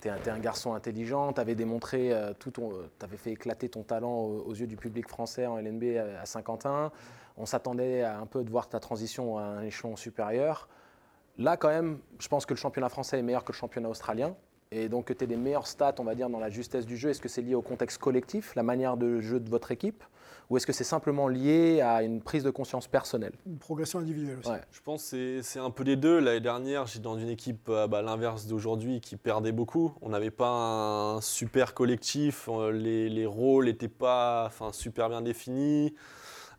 tu es, un garçon intelligent, tu avais démontré, tout ton, tu avais fait éclater ton talent aux, yeux du public français en LNB à, à Saint-Quentin. On s'attendait un peu de voir ta transition à un échelon supérieur. Là, quand même, je pense que le championnat français est meilleur que le championnat australien. Et donc que tu aies des meilleures stats, on va dire, dans la justesse du jeu, est-ce que c'est lié au contexte collectif, la manière de jeu de votre équipe ou est-ce que c'est simplement lié à une prise de conscience personnelle? Une progression individuelle aussi. Je pense que c'est un peu les deux. L'année dernière, j'étais dans une équipe à bah, l'inverse d'aujourd'hui qui perdait beaucoup. On n'avait pas un super collectif, euh, les, les rôles n'étaient pas enfin, super bien définis.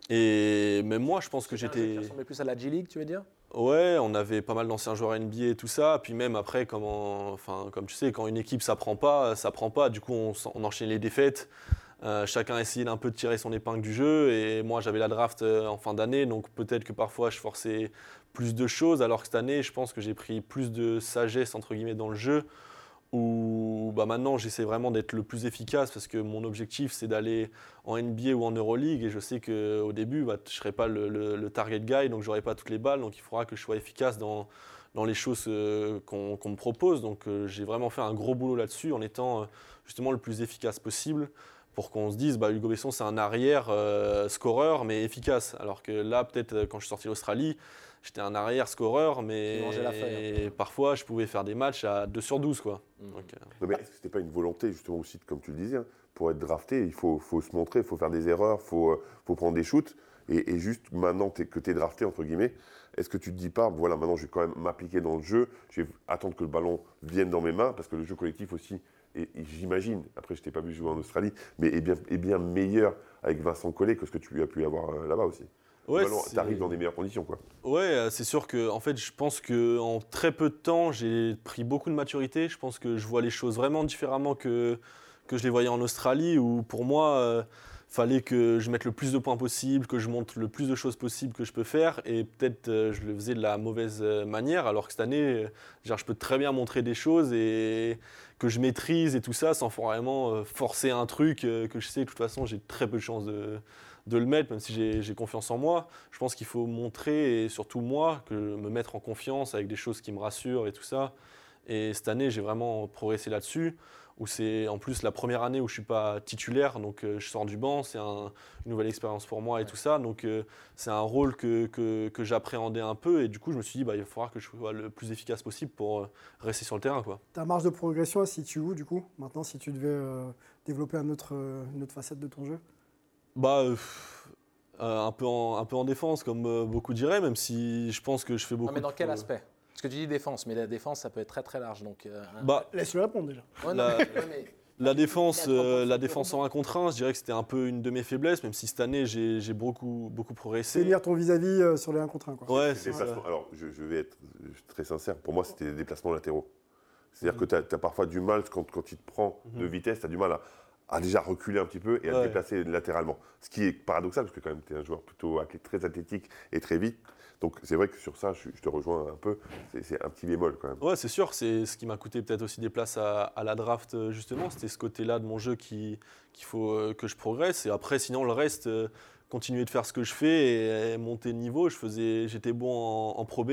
Et même moi, je pense que j'étais. Ça ressemblait plus à la G-League, tu veux dire? Ouais, on avait pas mal d'anciens joueurs NBA et tout ça. Puis même après, comme, tu sais, quand une équipe ça prend pas, ça prend pas. Du coup, on, on enchaîne les défaites. Euh, chacun essayait d'un peu de tirer son épingle du jeu. Et moi, j'avais la draft euh, en fin d'année, donc peut-être que parfois je forçais plus de choses. Alors que cette année, je pense que j'ai pris plus de sagesse entre guillemets dans le jeu. Où bah, maintenant, j'essaie vraiment d'être le plus efficace parce que mon objectif, c'est d'aller en NBA ou en Euroleague. Et je sais qu'au début, bah, je ne serai pas le, target guy, donc je n'aurai pas toutes les balles. Donc il faudra que je sois efficace dans, dans les choses euh, qu'on me propose. Donc j'ai vraiment fait un gros boulot là-dessus en étant justement le plus efficace possible pour qu'on se dise bah, Hugo Besson c'est un arrière euh, scoreur mais efficace. Alors que là peut-être euh, quand je suis sorti d'Australie, j'étais un arrière scoreur mais la parfois je pouvais faire des matchs à 2 sur 12 quoi. Mmh. Euh, mais est-ce que c'était pas une volonté justement aussi comme tu le disais hein, pour être drafté, il faut, faut se montrer, il faut faire des erreurs, il faut, faut prendre des shoots et, juste maintenant que tu es drafté entre guillemets, est-ce que tu te dis pas voilà maintenant je vais quand même m'appliquer dans le jeu, je vais attendre que le ballon vienne dans mes mains parce que le jeu collectif aussi et, j'imagine, après je t'ai pas vu jouer en Australie, mais est bien, est bien meilleur avec Vincent Collet que ce que tu as pu avoir euh, là-bas aussi. Ouais, tu arrives dans des meilleures conditions. Quoi. Ouais, euh, c'est sûr que en fait, je pense qu'en très peu de temps, j'ai pris beaucoup de maturité. Je pense que je vois les choses vraiment différemment que, que je les voyais en Australie, où pour moi, euh, fallait que je mette le plus de points possible, que je montre le plus de choses possibles que je peux faire. Et peut-être je le faisais de la mauvaise manière, alors que cette année, genre, je peux très bien montrer des choses et que je maîtrise et tout ça sans vraiment euh, forcer un truc euh, que je sais que de toute façon j'ai très peu de chances de, de le mettre, même si j'ai confiance en moi. Je pense qu'il faut montrer, et surtout moi, que me mettre en confiance avec des choses qui me rassurent et tout ça. Et cette année, j'ai vraiment progressé là-dessus où c'est en plus la première année où je suis pas titulaire, donc euh, je sors du banc, c'est une nouvelle expérience pour moi et tout ça, donc euh, c'est un rôle que, que, j'appréhendais un peu et du coup je me suis dit bah, il va falloir que je sois le plus efficace possible pour euh, rester sur le terrain. Quoi. Ta marge de progression, si tu où du coup maintenant si tu devais développer un autre, une autre facette de ton jeu? Bah un, peu en, un peu en défense comme beaucoup diraient, même si je pense que je fais beaucoup. mais dans quel aspect? Parce que tu dis défense, mais la défense, ça peut être très très large. Donc, euh, bah, Laisse-le répondre déjà. la, défense, euh, la défense en 1 contre 1, je dirais que c'était un peu une de mes faiblesses, même si cette année, j'ai beaucoup, beaucoup progressé. C'est lire ton vis-à-vis euh, sur les 1 contre 1. Quoi. Ouais, c'est ça. Alors, je, vais être très sincère. Pour moi, c'était des déplacements latéraux. C'est-à-dire que tu as, parfois du mal, quand, quand il te prend de mhm. vitesse, tu as du mal à, déjà reculer un petit peu et à te déplacer latéralement. Ce qui est paradoxal, parce que quand même, tu es un joueur plutôt très athlétique et très vite. Donc c'est vrai que sur ça, je, te rejoins un peu. C'est un petit bémol quand même. Ouais, c'est sûr. C'est ce qui m'a coûté peut-être aussi des places à, la draft euh, justement. C'était ce côté-là de mon jeu qu'il faut euh, que je progresse. Et après, sinon le reste, euh, continuer de faire ce que je fais et, monter de niveau. Je faisais, j'étais bon en, Pro B.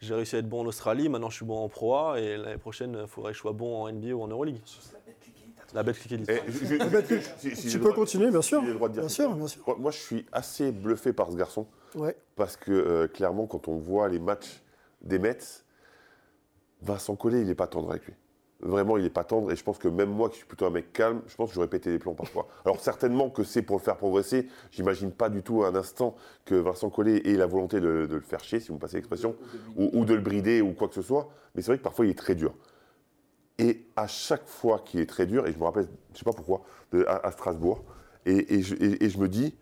J'ai réussi à être bon en Australie. Maintenant, je suis bon en Pro A. Et l'année prochaine, il faudrait que je sois bon en NBA ou en Euroleague. La bête Si, tu peux continuer, bien sûr. bien, sûr, bien sûr. Moi, je suis assez bluffé par ce garçon. Parce que euh, clairement, quand on voit les matchs des Mets, Vincent Collet, il n'est pas tendre avec lui. Vraiment, il n'est pas tendre. Et je pense que même moi, qui suis plutôt un mec calme, je pense que j'aurais pété les plombs parfois. Alors certainement que c'est pour le faire progresser. J'imagine pas du tout un instant que Vincent Collet ait la volonté de, le faire chier, si vous me passez l'expression, ou, de le brider ou quoi que ce soit. Mais c'est vrai que parfois, il est très dur. Et à chaque fois qu'il est très dur, et je me rappelle, je ne sais pas pourquoi, à, Strasbourg, et, je, me dis,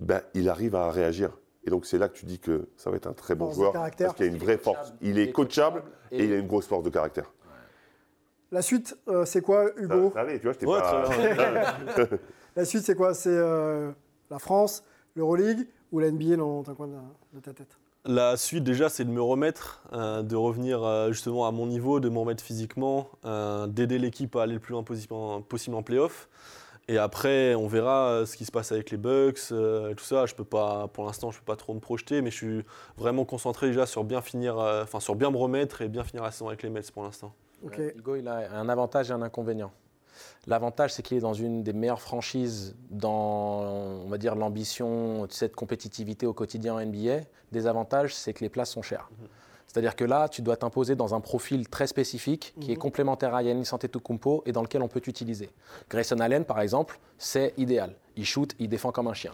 ben, il arrive à réagir. Et donc c'est là que tu dis que ça va être un très bon joueur parce qu'il a une vraie force. Il est coachable et, il a une grosse force de caractère. La suite, euh, c'est quoi, Hugo ça, tu vois, pas... La suite, c'est quoi? C'est euh, la France, l'Euroleague ou la NBA dans un coin de, ta tête? La suite, déjà, c'est de me remettre, euh, de revenir justement à mon niveau, de me remettre physiquement, d'aider l'équipe à aller le plus loin possible en, possible en playoff. Et après, on verra euh, ce qui se passe avec les Bucks, euh, tout ça. Je peux pas, pour l'instant, je peux pas trop me projeter, mais je suis vraiment concentré déjà sur bien finir, euh, enfin sur bien me remettre et bien finir la saison avec les Mets pour l'instant. Hugo, il a un avantage et un inconvénient. L'avantage, c'est qu'il est dans une des meilleures franchises dans, on va dire, l'ambition, cette compétitivité au quotidien en NBA. Des avantages, c'est que les places sont chères. Mhm. C'est-à-dire que là, tu dois t'imposer dans un profil très spécifique qui est Mhm. complémentaire à Yannis Antetokounmpo et dans lequel on peut t'utiliser. Grayson Allen, par exemple, c'est idéal. Il shoot, il défend comme un chien.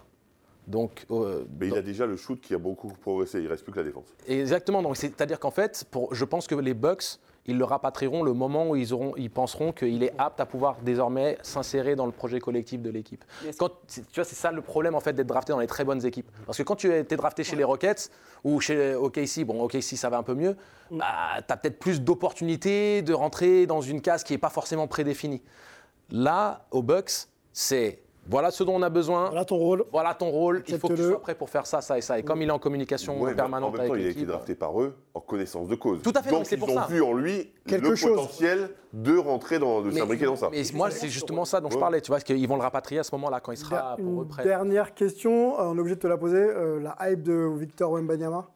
Donc, euh, Mais il a déjà le shoot qui a beaucoup progressé, il reste plus que la défense. Exactement. Donc, c'est-à-dire qu'en fait, pour, je pense que les Bucks, ils le rapatrieront le moment où ils, auront, ils penseront qu'il est apte à pouvoir désormais s'insérer dans le projet collectif de l'équipe. Quand, tu vois, c'est ça le problème en fait d'être drafté dans les très bonnes équipes. Parce que quand tu es drafté chez les Rockets ou chez OKC, bon OKC ça va un peu mieux, Mm. bah, tu as peut-être plus d'opportunités de rentrer dans une case qui n'est pas forcément prédéfinie. Là, aux Bucks, c'est voilà ce dont on a besoin. Voilà ton rôle. Voilà ton rôle. Il faut que tu sois prêt pour faire ça, ça et ça. Et comme il est en communication Ouais, permanente en même avec temps, il a été drafté par eux en connaissance de cause. Tout à fait, Donc, c'est ils pour ont ça. vu en lui Quelque le chose. potentiel de rentrer dans, de s'imbriquer dans ça. Mais moi, c'est justement ça dont je parlais. Tu vois, qu'ils vont le rapatrier à ce moment-là, quand il sera pour eux prêt. dernière question, euh, on est obligé de te la poser. euh, la hype de Victor Wembanyama,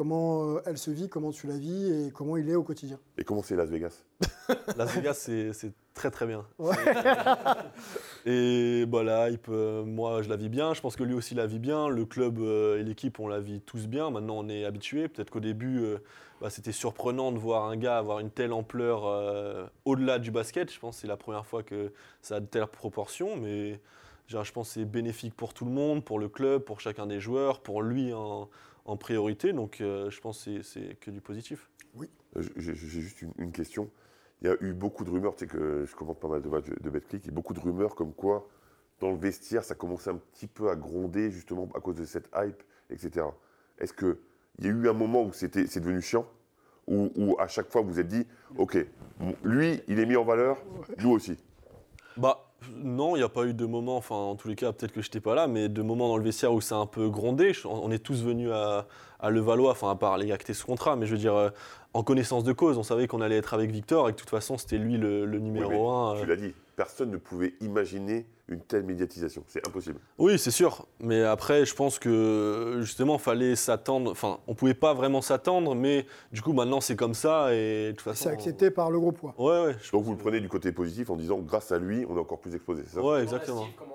comment euh, elle se vit, comment tu la vis et comment il est au quotidien. Et comment c'est Las Vegas? Las Vegas, c'est très très bien. Ouais. Et bah, la hype, euh, moi je la vis bien, je pense que lui aussi la vit bien, le club euh, et l'équipe on la vit tous bien, maintenant on est habitué. Peut-être qu'au début euh, bah, c'était surprenant de voir un gars avoir une telle ampleur euh, au-delà du basket, je pense que c'est la première fois que ça a de telles proportions, mais genre, je pense que c'est bénéfique pour tout le monde, pour le club, pour chacun des joueurs, pour lui en, en priorité, donc euh, je pense que c'est- que du positif. Euh, J'ai juste une, une question. Il y a eu beaucoup de rumeurs, tu sais que je commente pas mal de matchs de Betclic, et beaucoup de rumeurs comme quoi, dans le vestiaire, ça commençait un petit peu à gronder, justement, à cause de cette hype, etc. Est-ce qu'il y a eu un moment où c'était- c'est devenu chiant? Où, où à chaque fois vous vous êtes dit, OK, lui, il est mis en valeur, nous aussi? Bah non, il n'y a pas eu de moment, enfin en tous les cas peut-être que je n'étais pas là, mais de moments dans le vestiaire où a un peu grondé. On est tous venus à, à Levallois, enfin à part les étaient sous contrat, mais je veux dire euh, en connaissance de cause, on savait qu'on allait être avec Victor et que de toute façon c'était lui le, numéro un. Tu euh. l'as dit, personne ne pouvait imaginer une telle médiatisation. C'est impossible. Oui, c'est sûr. Mais après, je pense que justement, fallait s'attendre. Enfin, on pouvait pas vraiment s'attendre, mais du coup, maintenant, c'est comme ça et de toute façon. C'est accepté par le gros poids. Ouais, ouais. Donc vous le prenez du côté positif en disant, grâce à lui, on est encore plus exposé. c'est ça? Ouais, exactement. Comment,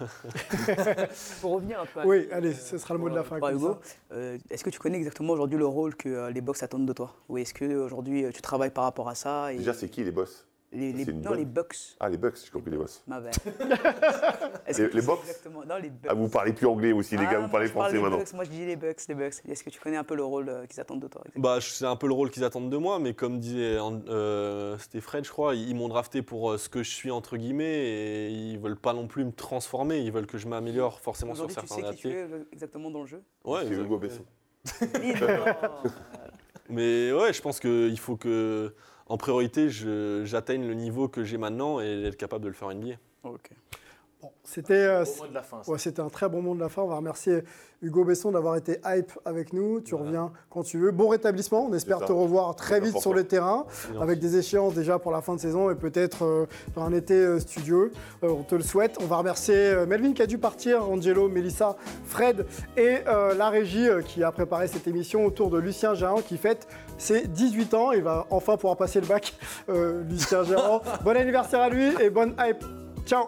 Pour revenir un peu à- Oui, allez, ce sera le mot de la fin. Hugo, euh, est-ce que tu connais exactement aujourd'hui le rôle que euh, les box attendent de toi? Ou est-ce que aujourd'hui euh, tu travailles par rapport à ça et Déjà, c'est qui les boss? Les, Non, bonne- les bucks. Ah, les Bucks, j'ai compris les boss. Ma. Est-ce Les- que les tu box exactement Non, les bucks. Ah, vous parlez plus anglais aussi, les Ah, gars, vous moi, parlez je parle français des maintenant. Bucks, moi, je dis les bucks, les bucks. Est-ce que tu connais un peu le rôle euh, qu'ils attendent de toi Bah, c'est un peu le rôle qu'ils attendent de moi, mais comme disait euh, c'était Fred, je crois, ils, ils m'ont drafté pour euh, ce que je suis entre guillemets et ils veulent pas non plus me transformer, ils veulent que je m'améliore forcément sur Aujourd'hui, tu certains sais qui tu aspects. es euh, exactement dans le jeu? Ouais, C'est Hugo Besson. Mais ouais, je pense qu'il faut que, en priorité, j'atteigne le niveau que j'ai maintenant et être capable de le faire en NBA. Ok. Bon, C'était euh, ouais, c'était un très bon mot de la fin. On va remercier Hugo Besson d'avoir été hype avec nous. Tu reviens quand tu veux. Bon rétablissement. On espère te revoir très vite sur le terrain avec des échéances déjà pour la fin de saison et peut-être euh, dans un été euh, studieux. Euh, on te le souhaite. On va remercier euh, Melvin qui a dû partir, Angelo, Melissa, Fred et euh, la régie euh, qui a préparé cette émission autour de Lucien Gérard qui fête ses 18 ans. Il va enfin pouvoir passer le bac, euh, Lucien Gérard. bon anniversaire à lui et bonne hype. Ciao